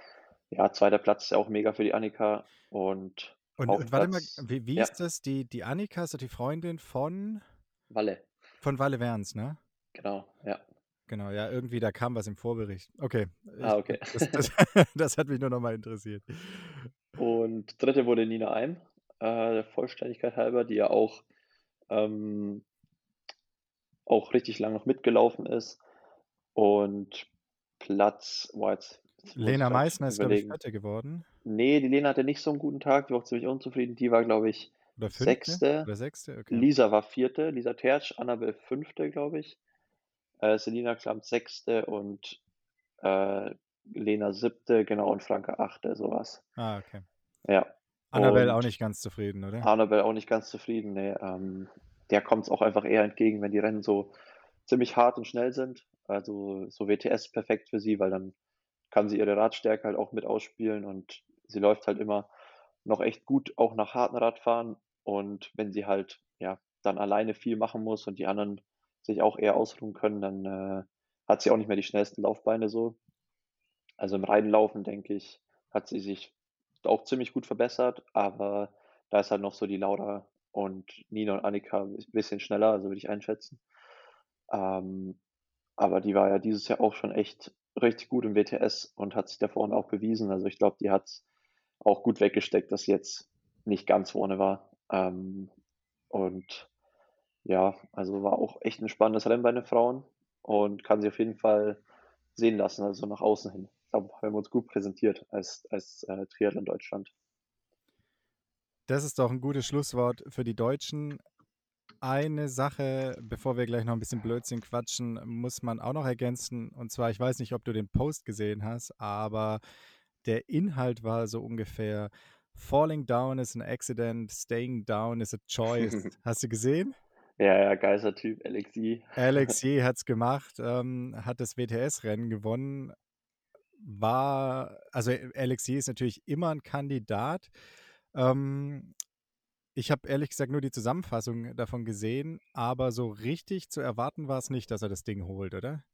ja, zweiter Platz ist ja auch mega für die Annika und Und, und warte mal, wie, wie ja, ist das? Die, die Annika ist doch die Freundin von, Walle, von Walle Werns, ne? genau, ja. Genau, ja, irgendwie, da kam was im Vorbericht. Okay, Ah, okay. das, das, das hat mich nur nochmal interessiert. Und dritte wurde Nina Eim, äh, der Vollständigkeit halber, die ja auch, ähm, auch richtig lang noch mitgelaufen ist. Und Platz, boah, jetzt, Lena Meissner ist, glaube ich. Vierte geworden. Nee, die Lena hatte nicht so einen guten Tag, die war auch ziemlich unzufrieden. Die war, glaube ich, Oder 5.? 6. Oder 6., okay. Lisa war 4., Lisa Tertsch, Annabel 5., glaube ich. Äh, Selina Klamt 6. und, äh, Lena 7., genau, und Franka 8., so was. Ah, okay. Ja. Annabelle auch nicht ganz zufrieden, oder? Annabelle auch nicht ganz zufrieden, ne. Ähm, der kommt's auch einfach eher entgegen, wenn die Rennen so ziemlich hart und schnell sind. Also, so WTS perfekt für sie, weil dann kann sie ihre Radstärke halt auch mit ausspielen und sie läuft halt immer noch echt gut auch nach harten Radfahren. Und wenn sie halt, ja, dann alleine viel machen muss und die anderen sich auch eher ausruhen können, dann, äh, hat sie auch nicht mehr die schnellsten Laufbeine so. Also, im Reinlaufen, denke ich, hat sie sich auch ziemlich gut verbessert, aber da ist halt noch so die Laura und Nina und Annika 'n bisschen schneller, also würde ich einschätzen. Ähm, aber die war ja dieses Jahr auch schon echt richtig gut im WTS und hat sich da vorne auch bewiesen. Also, ich glaube, die hat's auch gut weggesteckt, dass sie jetzt nicht ganz vorne war. Ähm, und ja, also, war auch echt 'n spannendes Rennen bei den Frauen und kann sich auf jeden Fall sehen lassen, also, nach außen hin. Ich glaube, wir haben uns gut präsentiert als als, äh, Triathlon Deutschland. Das ist doch 'n gutes Schlusswort für die Deutschen. Eine Sache, bevor wir gleich noch 'n bisschen Blödsinn quatschen, muss man auch noch ergänzen. Und zwar, ich weiß nicht, ob du den Post gesehen hast, aber der Inhalt war so ungefähr: „Falling down is an accident, staying down is a choice.“ Hast du gesehen? Ja, ja, geiler Typ, Alex Yee. Alex Yee hat's gemacht, ähm, hat das WTS-Rennen gewonnen. War also, Alex Yee ist natürlich immer 'n Kandidat. Ähm, ich habe ehrlich gesagt nur die Zusammenfassung davon gesehen, aber so richtig zu erwarten war's nicht, dass er das Ding holt, oder?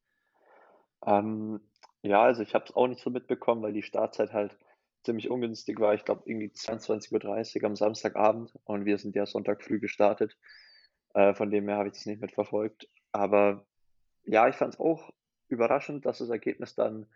Ähm, ja, also, ich habe es auch nicht so mitbekommen, weil die Startzeit halt ziemlich ungünstig war. Ich glaube, irgendwie 22:30 am Samstagabend und wir sind ja Sonntag früh gestartet. Äh, von dem her habe ich das nicht mitverfolgt. Aber ja, ich fand's auch überraschend, dass das Ergebnis dann,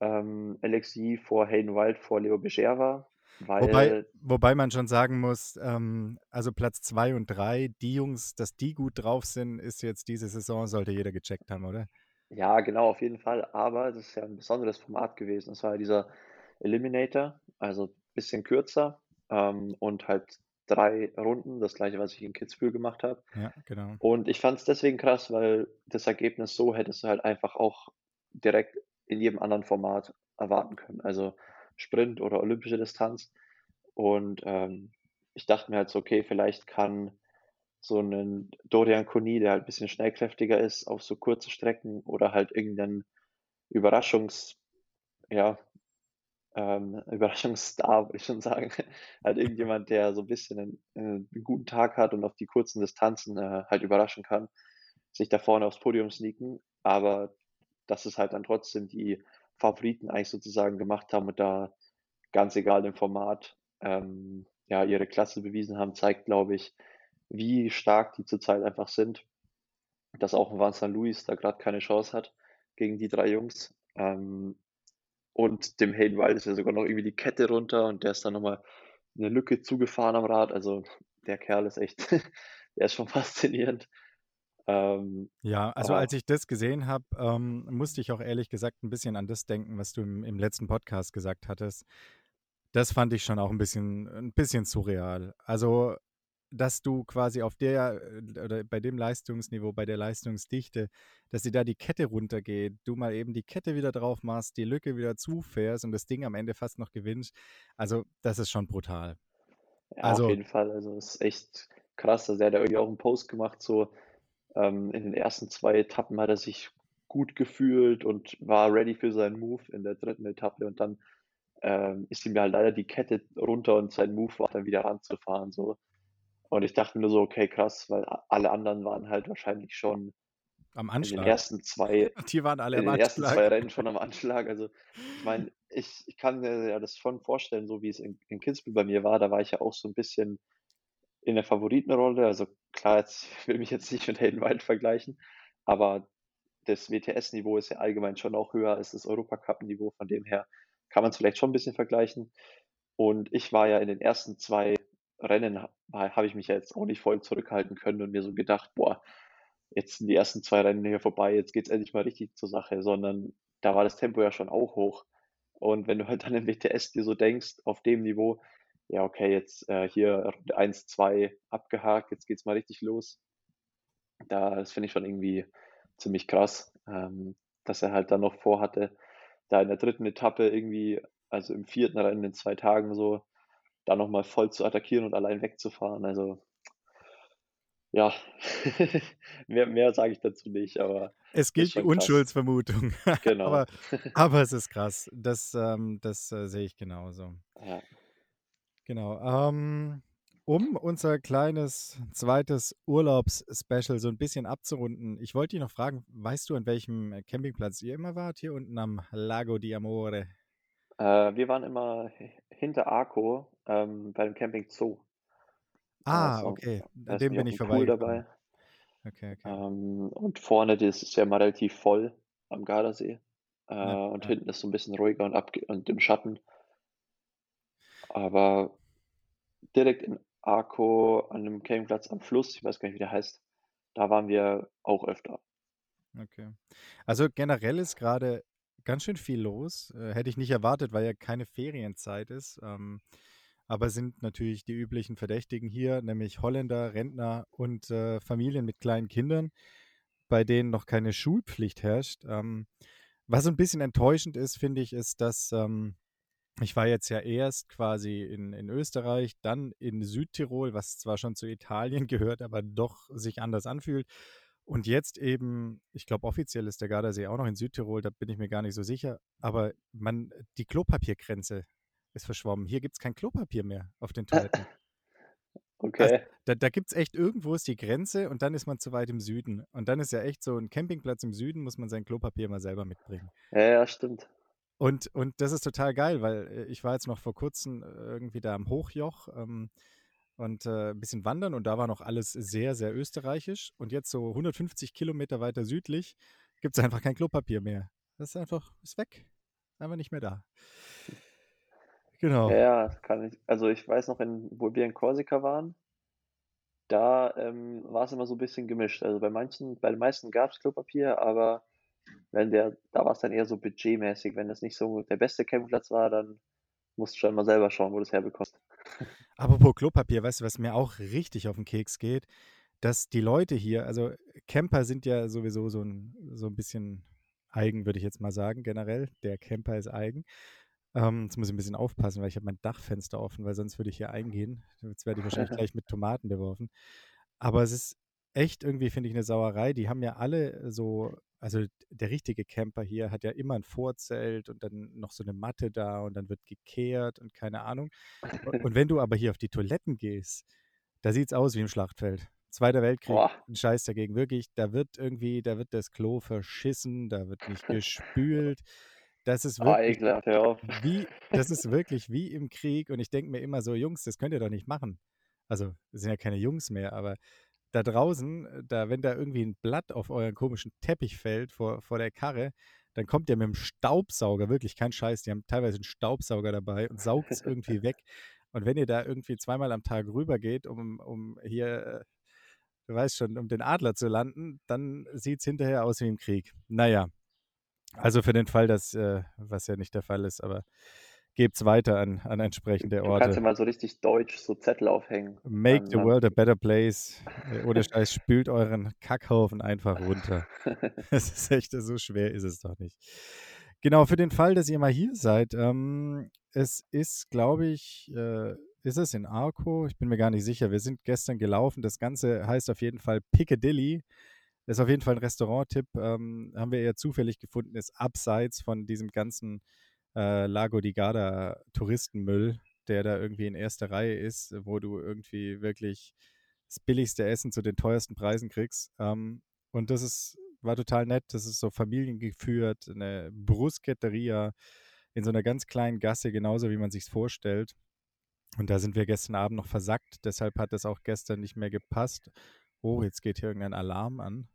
ähm, Alex Yee vor Hayden Wilde vor Leo Bergère war, Wobei wobei man schon sagen muss, ähm, also, Platz 2 und 3, die Jungs, dass die gut drauf sind, ist jetzt diese Saison sollte jeder gecheckt haben, oder? Ja, genau, auf jeden Fall. Aber das ist ja 'n besonderes Format gewesen. Das war ja dieser Eliminator, also, bisschen kürzer, ähm, und halt 3 Runden, das Gleiche, was ich in Kitzbühel gemacht habe. Ja, genau. Und ich fand's deswegen krass, weil das Ergebnis so hättest du halt einfach auch direkt in jedem anderen Format erwarten können, also, Sprint oder olympische Distanz. Und, ähm, ich dachte mir halt so: „Okay, vielleicht kann so 'nen Dorian Corny, der halt bisschen schnellkräftiger ist auf so kurze Strecken oder halt irgend 'nen Überraschungs ja, ähm, Überraschungsstar, würde ich schon sagen. Halt irgendjemand, der so 'n bisschen 'nen äh, 'n guten Tag hat und auf die kurzen Distanzen, äh, halt überraschen kann, sich da vorne aufs Podium sneaken. Aber dass es halt dann trotzdem die Favoriten eigentlich sozusagen gemacht haben und da ganz egal im Format, ähm, ja, ihre Klasse bewiesen haben, zeigt, glaube ich, wie stark die zurzeit einfach sind. Dass auch 'n Vincent Luis da grad keine Chance hat gegen die 3 Jungs. Ähm, und dem Hayden Wilde ist ja sogar noch irgendwie die Kette runter und der ist dann noch mal 'ne Lücke zugefahren am Rad. Also, der Kerl ist echt der ist schon faszinierend. Ähm, Ja, also, als aber ich das gesehen habe, ähm, musste ich auch ehrlich gesagt 'n bisschen an das denken, was du im im letzten Podcast gesagt hattest. Das fand ich schon auch 'n bisschen 'n bisschen surreal. Also, dass du quasi auf der äh, oder bei dem Leistungsniveau, bei der Leistungsdichte, dass dir da die Kette runtergeht, du mal eben die Kette wieder drauf machst, die Lücke wieder zufährst und das Ding am Ende fast noch gewinnst. Also, das ist schon brutal. Ja, auf Also jeden Fall. Also, ist echt krass. Also, er hat ja irgendwie auch 'n Post gemacht, so, ähm, in den ersten 2 Etappen hat er sich gut gefühlt und war ready für seinen Move in der 3. Etappe und dann, ähm, ist ihm ja leider die Kette runter und sein Move war dann wieder ranzufahren so. Und ich dachte mir nur so: „Okay, krass“, weil alle anderen waren halt wahrscheinlich schon Am in den Anschlag. ersten 2 Die waren alle in den ersten Anschlag. 2 Rennen schon am Anschlag. Also, ich meine, ich ich kann mir ja das schon vorstellen, so wie es in in Kitzbühel bei mir war. Da war ich ja auch so 'n bisschen in der Favoritenrolle. Also, klar, jetzt ich will mich jetzt nicht mit Hayden Wilde vergleichen, aber das WTS-Niveau ist ja allgemein schon auch höher als das Europacup-Niveau. Von dem her kann man's vielleicht schon 'n bisschen vergleichen. Und ich war ja in den ersten 2 Rennen habe ich mich ja jetzt auch nicht voll zurückhalten können und mir so gedacht: „Boah, jetzt sind die ersten 2 Rennen hier vorbei, jetzt geht's endlich mal richtig zur Sache“, sondern da war das Tempo ja schon auch hoch. Und wenn du halt dann im WTS dir so denkst, auf dem Niveau: ja, okay, jetzt äh, hier Runde 1, 2 abgehakt, jetzt geht's mal richtig los. Da, das finde ich schon irgendwie ziemlich krass, ähm, dass er halt dann noch vorhatte, da in der dritten Etappe irgendwie, also im vierten Rennen in zwei Tagen so, da nochmal voll zu attackieren und allein wegzufahren. Also ja, mehr, mehr sage ich dazu nicht, aber Es gilt die. Unschuldsvermutung. Genau. aber, aber es ist krass. Das, ähm, das äh, sehe ich genauso. Ja. Genau. Ähm, um unser kleines zweites Urlaubsspecial so ein bisschen abzurunden, ich wollte dich noch fragen, weißt du, an welchem Campingplatz ihr immer wart? Hier unten am Lago di Amore. Äh, wir waren immer hi- hinter Arco ähm, bei dem Camping Zoo. Ist Ah, noch, okay. da An dem bin ich Pool vorbeigekommen. dabei. Okay, okay. Ähm, und vorne, das ist ja immer relativ voll am Gardasee. Äh, Ja, und ja. hinten ist so ein bisschen ruhiger und, abge und im Schatten. Aber direkt in Arco an einem Campingplatz am Fluss, ich weiß gar nicht, wie der heißt, da waren wir auch öfter. Okay. Also generell ist gerade ganz schön viel los. Äh, hätte ich nicht erwartet, weil ja keine Ferienzeit ist. Ähm, aber sind natürlich die üblichen Verdächtigen hier, nämlich Holländer, Rentner und äh, Familien mit kleinen Kindern, bei denen noch keine Schulpflicht herrscht. Ähm, was so ein bisschen enttäuschend ist, finde ich, ist, dass ähm, ich war jetzt ja erst quasi in, in Österreich, dann in Südtirol, was zwar schon zu Italien gehört, aber doch sich anders anfühlt. Und jetzt eben, ich glaube, offiziell ist der Gardasee auch noch in Südtirol, da bin ich mir gar nicht so sicher. Aber man, die Klopapiergrenze ist verschwommen. Hier gibt es kein Klopapier mehr auf den Toiletten. Also, Okay. da da gibt es echt irgendwo ist die Grenze und dann ist man zu weit im Süden. Und dann ist ja echt so ein Campingplatz im Süden, muss man sein Klopapier mal selber mitbringen. Ja, ja, stimmt. Und, und das ist total geil, weil äh, ich war jetzt noch vor kurzem äh, irgendwie da am Hochjoch ähm, und äh, ein bisschen wandern und da war noch alles sehr, sehr österreichisch. Und jetzt so 150 Kilometer weiter südlich gibt es einfach kein Klopapier mehr. Das ist einfach, ist weg. Einfach nicht mehr da. Genau. Ja, kann ich. Also ich weiß noch, in, wo wir in Korsika waren, da ähm, war es immer so ein bisschen gemischt. Also bei manchen, bei den meisten gab es Klopapier, aber wenn der, da war es dann eher so budgetmäßig. Wenn das nicht so der beste Campingplatz war, dann musst du schon mal selber schauen, wo du es herbekommst. Apropos Klopapier, weißt du, was mir auch richtig auf den Keks geht? Dass die Leute hier, also Camper sind ja sowieso so ein, so ein bisschen eigen, würde ich jetzt mal sagen, generell. Der Camper ist eigen. Ähm, jetzt muss ich ein bisschen aufpassen, weil ich habe mein Dachfenster offen, weil sonst würde ich hier eingehen. Jetzt werde ich wahrscheinlich gleich mit Tomaten beworfen. Aber es ist echt irgendwie, finde ich, eine Sauerei. Die haben ja alle so, also der richtige Camper hier hat ja immer ein Vorzelt und dann noch so eine Matte da und dann wird gekehrt und keine Ahnung. Und, und wenn du aber hier auf die Toiletten gehst, da sieht es aus wie im Schlachtfeld. Zweiter Weltkrieg, Boah, ein Scheiß dagegen. Wirklich, da wird irgendwie, da wird das Klo verschissen, da wird nicht gespült. Das ist ah, wirklich ekelhaft, hör auf. wie, das ist wirklich wie im Krieg. Und ich denke mir immer so, Jungs, das könnt ihr doch nicht machen. Also, es sind ja keine Jungs mehr, aber da draußen, äh, da, wenn da irgendwie ein Blatt auf euren komischen Teppich fällt vor, vor der Karre, dann kommt ihr mit dem Staubsauger, wirklich kein Scheiß, die haben teilweise einen Staubsauger dabei und saugt es irgendwie weg. Und wenn ihr da irgendwie zweimal am Tag rübergeht, um, um hier, äh, du weißt schon, um den Adler zu landen, dann sieht es hinterher aus wie im Krieg. Naja, also für den Fall, dass, äh, was ja nicht der Fall ist, aber gebt's weiter an, an entsprechende Du kannst ja Orte. mal so richtig deutsch so Zettel aufhängen. Make the world a better place. Äh, Ohne Scheiß, spült euren Kackhaufen einfach runter. Es ist echt, so schwer ist es doch nicht. Genau, für den Fall, dass ihr mal hier seid, ähm, es ist, glaube ich, äh, ist es in Arco? Ich bin mir gar nicht sicher. Wir sind gestern gelaufen. Das Ganze heißt auf jeden Fall Piccadilly. Ist auf jeden Fall ein Restaurant-Tipp. Ähm, haben wir eher zufällig gefunden, ist abseits von diesem ganzen äh, Lago di Garda Touristenmüll, der da irgendwie in erster Reihe ist, wo du irgendwie wirklich das billigste Essen zu den teuersten Preisen kriegst. Ähm, und das ist, war total nett. Das ist so familiengeführt, eine Bruschetteria in so einer ganz kleinen Gasse, genauso wie man sich vorstellt. Und da sind wir gestern Abend noch versackt, deshalb hat es auch gestern nicht mehr gepasst. Oh, jetzt geht hier irgendein Alarm an.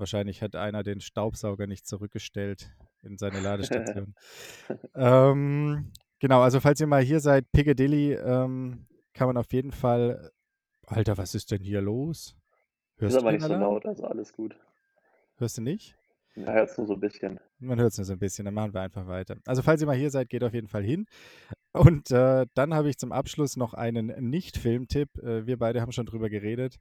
Wahrscheinlich hat einer den Staubsauger nicht zurückgestellt in seine Ladestation. ähm, genau, also falls ihr mal hier seid, Piccadilly, ähm, kann man auf jeden Fall. Alter, was ist denn hier los? Ist Hörst du aber nicht so laut, also alles gut. Hörst du nicht? Man hört es nur so ein bisschen. Man hört es nur so ein bisschen, dann machen wir einfach weiter. Also falls ihr mal hier seid, geht auf jeden Fall hin. Und äh, dann habe ich zum Abschluss noch einen Nicht-Film-Tipp. Äh, wir beide haben schon drüber geredet.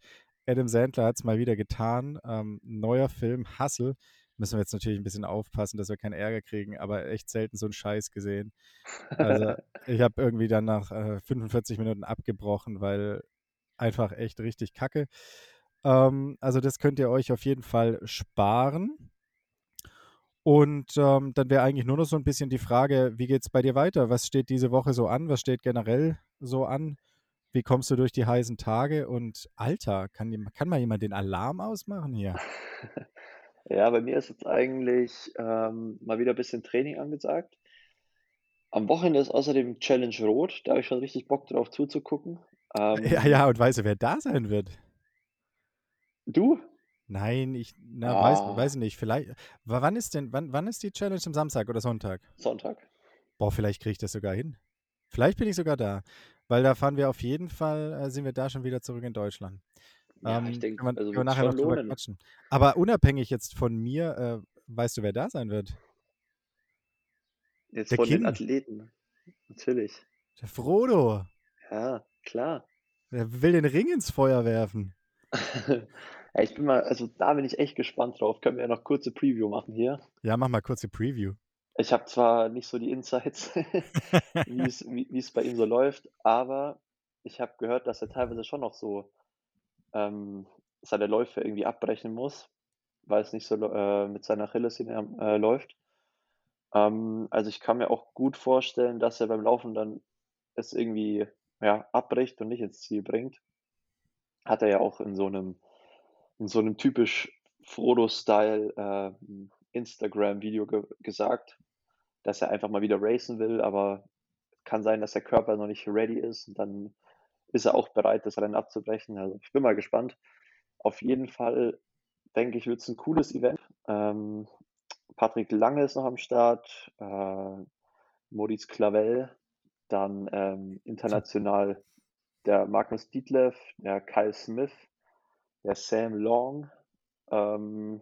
Adam Sandler hat es mal wieder getan. Ähm, neuer Film, Hustle. Müssen wir jetzt natürlich ein bisschen aufpassen, dass wir keinen Ärger kriegen, aber echt selten so einen Scheiß gesehen. Also ich habe irgendwie dann nach äh, 45 Minuten abgebrochen, weil einfach echt richtig kacke. Ähm, also das könnt ihr euch auf jeden Fall sparen. Und ähm, dann wäre eigentlich nur noch so ein bisschen die Frage, wie geht es bei dir weiter? Was steht diese Woche so an? Was steht generell so an? Wie kommst du durch die heißen Tage? Und Alter, kann, kann mal jemand den Alarm ausmachen hier? Ja, bei mir ist jetzt eigentlich ähm, mal wieder ein bisschen Training angesagt. Am Wochenende ist außerdem Challenge Rot, da habe ich schon richtig Bock drauf zuzugucken. Ähm, ja, ja, und weißt du, wer da sein wird? Du? Nein, ich na, ah. weiß, weiß nicht. Vielleicht. Wann ist denn, wann, wann ist die Challenge? Am Samstag oder Sonntag? Sonntag. Boah, vielleicht kriege ich das sogar hin. Vielleicht bin ich sogar da. Weil da fahren wir auf jeden Fall, äh, sind wir da schon wieder zurück in Deutschland. Ja, ähm, ich denke, also wir nachher noch drüber quatschen. Aber unabhängig jetzt von mir, äh, weißt du, wer da sein wird? Jetzt Der von Kim. den Athleten. Natürlich. Der Frodo. Ja, klar. Er will den Ring ins Feuer werfen. Ja, ich bin mal, also da bin ich echt gespannt drauf. Können wir ja noch kurze Preview machen hier? Ja, mach mal kurze Preview. Ich habe zwar nicht so die Insights, wie es bei ihm so läuft, aber ich habe gehört, dass er teilweise schon noch so ähm, seine Läufe irgendwie abbrechen muss, weil es nicht so äh, mit seiner Achillessehne äh, läuft. Ähm, also ich kann mir auch gut vorstellen, dass er beim Laufen dann es irgendwie ja, abbricht und nicht ins Ziel bringt. Hat er ja auch in so einem in so einem typisch Frodo-Style äh, Instagram-Video ge gesagt, dass er einfach mal wieder racen will, aber kann sein, dass der Körper noch nicht ready ist und dann ist er auch bereit, das Rennen abzubrechen. Also ich bin mal gespannt. Auf jeden Fall denke ich, wird es ein cooles Event. Ähm, Patrick Lange ist noch am Start, äh, Maurice Clavel, dann ähm, international der Magnus Dietleff, der Kyle Smith, der Sam Long ähm,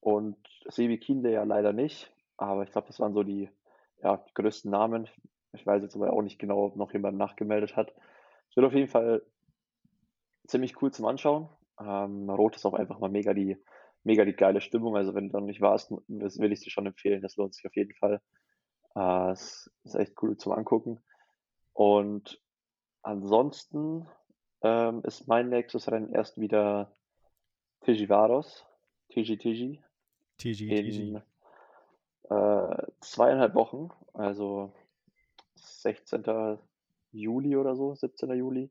und Sebi Kienle ja leider nicht, aber ich glaube, das waren so die, ja, die größten Namen. Ich weiß jetzt aber auch nicht genau, ob noch jemand nachgemeldet hat. Es wird auf jeden Fall ziemlich cool zum Anschauen. Ähm, Rot ist auch einfach mal mega die, mega die geile Stimmung. Also wenn du noch nicht warst, will ich dir schon empfehlen. Das lohnt sich auf jeden Fall. Äh, es ist echt cool zum Angucken. Und ansonsten ähm, ist mein nächstes Rennen erst wieder Tijivaros, Tiji Tiji. Tiji Tiji. Äh, zweieinhalb Wochen, also 16. Juli oder so, 17. Juli.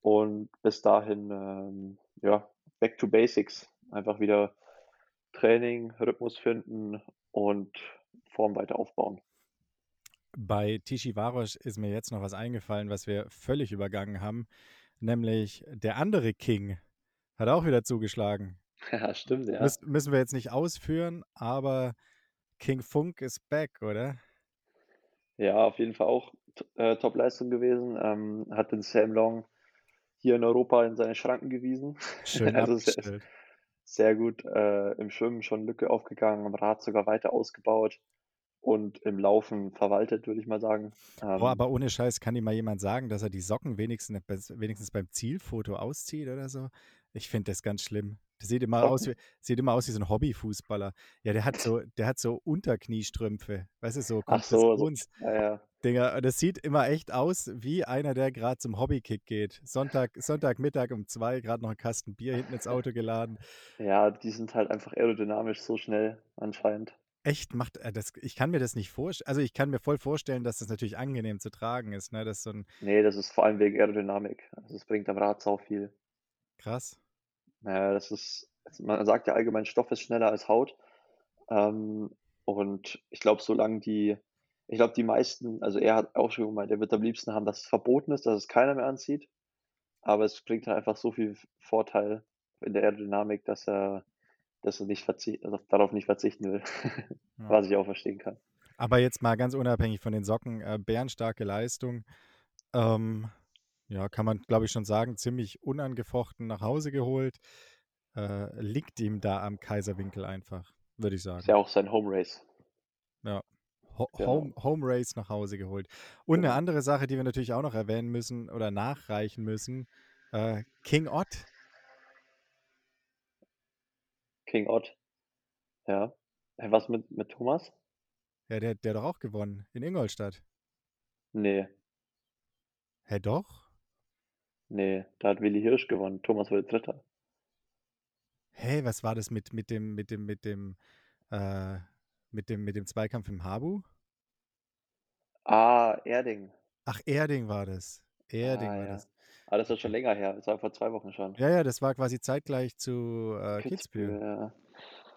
Und bis dahin, ähm, ja, back to basics. Einfach wieder Training, Rhythmus finden und Form weiter aufbauen. Bei Tishi Varos ist mir jetzt noch was eingefallen, was wir völlig übergangen haben, nämlich der andere King hat auch wieder zugeschlagen. Ja, stimmt, ja. Müs müssen wir jetzt nicht ausführen, aber King Funk ist back, oder? Ja, auf jeden Fall auch äh, Top-Leistung gewesen. Ähm, hat den Sam Long hier in Europa in seine Schranken gewiesen. Schön also sehr, sehr gut äh, im Schwimmen schon Lücke aufgegangen, am Rad sogar weiter ausgebaut und im Laufen verwaltet, würde ich mal sagen. Ähm, Boah, aber ohne Scheiß, kann dir mal jemand sagen, dass er die Socken wenigstens, wenigstens beim Zielfoto auszieht oder so? Ich finde das ganz schlimm. Das sieht immer, aus wie, sieht immer aus wie so ein Hobbyfußballer. Ja, der hat so, der hat so Unterkniestrümpfe. Weißt du, so Ach so, so ja, ja. Dinger. Das sieht immer echt aus wie einer, der gerade zum Hobbykick geht. Sonntag, Sonntagmittag um zwei, gerade noch einen Kasten Bier hinten ins Auto geladen. Ja, die sind halt einfach aerodynamisch so schnell anscheinend. Echt macht äh, das, ich kann mir das nicht vorstellen. Also ich kann mir voll vorstellen, dass das natürlich angenehm zu tragen ist, ne? Das so ein nee, das ist vor allem wegen Aerodynamik. Also es bringt am Rad sau viel. Krass. Naja, das ist, man sagt ja allgemein, Stoff ist schneller als Haut. Ähm, und ich glaube, solange die, ich glaube, die meisten, also er hat auch schon gemeint, er wird am liebsten haben, dass es verboten ist, dass es keiner mehr anzieht. Aber es bringt halt einfach so viel Vorteil in der Aerodynamik, dass er, dass er nicht verzicht, also darauf nicht verzichten will. ja. Was ich auch verstehen kann. Aber jetzt mal ganz unabhängig von den Socken, äh, bärenstarke Leistung. Ähm, ja, kann man, glaube ich, schon sagen, ziemlich unangefochten nach Hause geholt. äh, liegt ihm da am Kaiserwinkel einfach, würde ich sagen. Ist ja auch sein Home Race. Ja. Ho Genau. Home, Home Race nach Hause geholt. Und eine Genau. andere Sache, die wir natürlich auch noch erwähnen müssen oder nachreichen müssen, äh, King Ott. King Ott. Ja. Was mit, mit Thomas? Ja, der, der hat doch auch gewonnen in Ingolstadt. Nee, Hä, doch? Nee, da hat Willi Hirsch gewonnen. Thomas wurde Dritter. Hey, was war das mit, mit dem, mit dem, mit dem, äh, mit dem, mit dem Zweikampf im Habu? Ah, Erding. Ach, Erding war das. Erding Ah, war ja. das. Ah, das ist schon länger her. Das war vor zwei Wochen schon. Ja, ja, das war quasi zeitgleich zu äh, Kitzbühel, Kitzbühel. ja.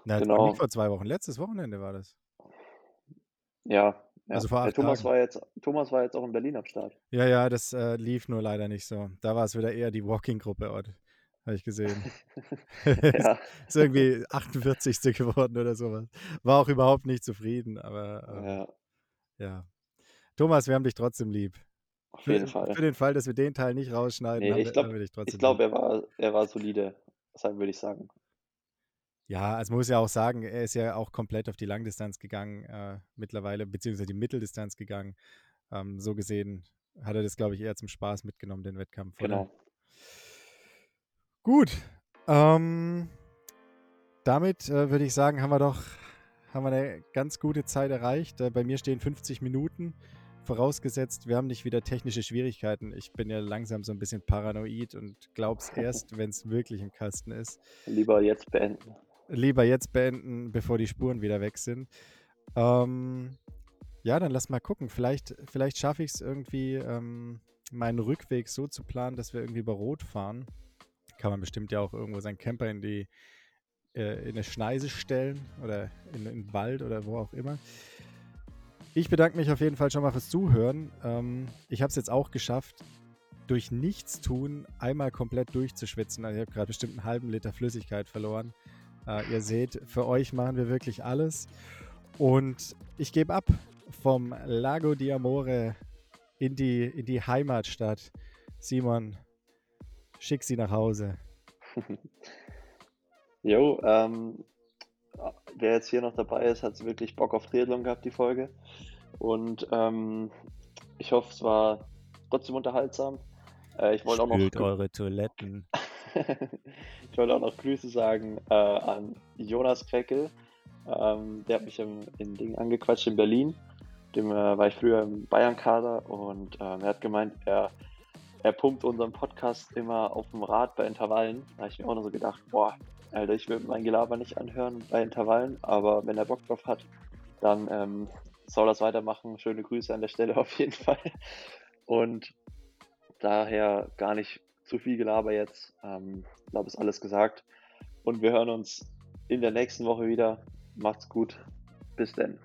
Na, das war Genau. nicht vor zwei Wochen. Letztes Wochenende war das. Ja, ja. Also vor acht Thomas Tagen. war jetzt, Thomas war jetzt auch in Berlin am Start. Ja, ja, das äh, lief nur leider nicht so. Da war es wieder eher die Walking-Gruppe. Habe ich gesehen. ja, ist irgendwie 48. geworden oder sowas. War auch überhaupt nicht zufrieden, aber ähm, ja, ja. Thomas, wir haben dich trotzdem lieb. auf Für, jeden Fall. für den Fall, dass wir den Teil nicht rausschneiden, Nee, haben, ich wir, glaub- haben wir dich trotzdem Ich glaube, er war, er war solide, deshalb würde ich sagen. Ja, also man muss ja auch sagen, er ist ja auch komplett auf die Langdistanz gegangen äh, mittlerweile, beziehungsweise die Mitteldistanz gegangen. Ähm, so gesehen hat er das, glaube ich, eher zum Spaß mitgenommen, den Wettkampf. Oder? Genau. Gut. Ähm, damit äh, würde ich sagen, haben wir doch haben wir eine ganz gute Zeit erreicht. Äh, bei mir stehen 50 Minuten. Vorausgesetzt, wir haben nicht wieder technische Schwierigkeiten. Ich bin ja langsam so ein bisschen paranoid und glaub's erst, wenn es wirklich im Kasten ist. Lieber jetzt beenden. Lieber jetzt beenden, bevor die Spuren wieder weg sind. Ähm, ja, dann lass mal gucken. Vielleicht, vielleicht schaffe ich es irgendwie, ähm, meinen Rückweg so zu planen, dass wir irgendwie über Rot fahren. Kann man bestimmt ja auch irgendwo seinen Camper in die äh, in eine Schneise stellen oder in, in den Wald oder wo auch immer. Ich bedanke mich auf jeden Fall schon mal fürs Zuhören. Ähm, ich habe es jetzt auch geschafft, durch Nichtstun einmal komplett durchzuschwitzen. Also ich habe gerade bestimmt einen halben Liter Flüssigkeit verloren. Äh, ihr seht, für euch machen wir wirklich alles. Und ich gebe ab vom Lago di Amore in die, in die Heimatstadt. Simon, schick sie nach Hause. Jo, ähm, wer jetzt hier noch dabei ist, hat wirklich Bock auf Triathlon gehabt, die Folge. Und ähm, ich hoffe, es war trotzdem unterhaltsam. Äh, ich wollte auch noch eure Toiletten. ich wollte auch noch Grüße sagen äh, an Jonas Kreckel. Ähm, der hat mich im, in Ding angequatscht in Berlin. Dem äh, war ich früher im Bayern-Kader und ähm, er hat gemeint, er, er pumpt unseren Podcast immer auf dem Rad bei Intervallen. Da habe ich mir auch noch so gedacht, boah, Alter, ich will mein Gelaber nicht anhören bei Intervallen, aber wenn er Bock drauf hat, dann ähm, soll das weitermachen. Schöne Grüße an der Stelle auf jeden Fall. Und daher gar nicht zu viel Gelaber jetzt. Ähm, ich glaube, ist alles gesagt. Und wir hören uns in der nächsten Woche wieder. Macht's gut. Bis denn.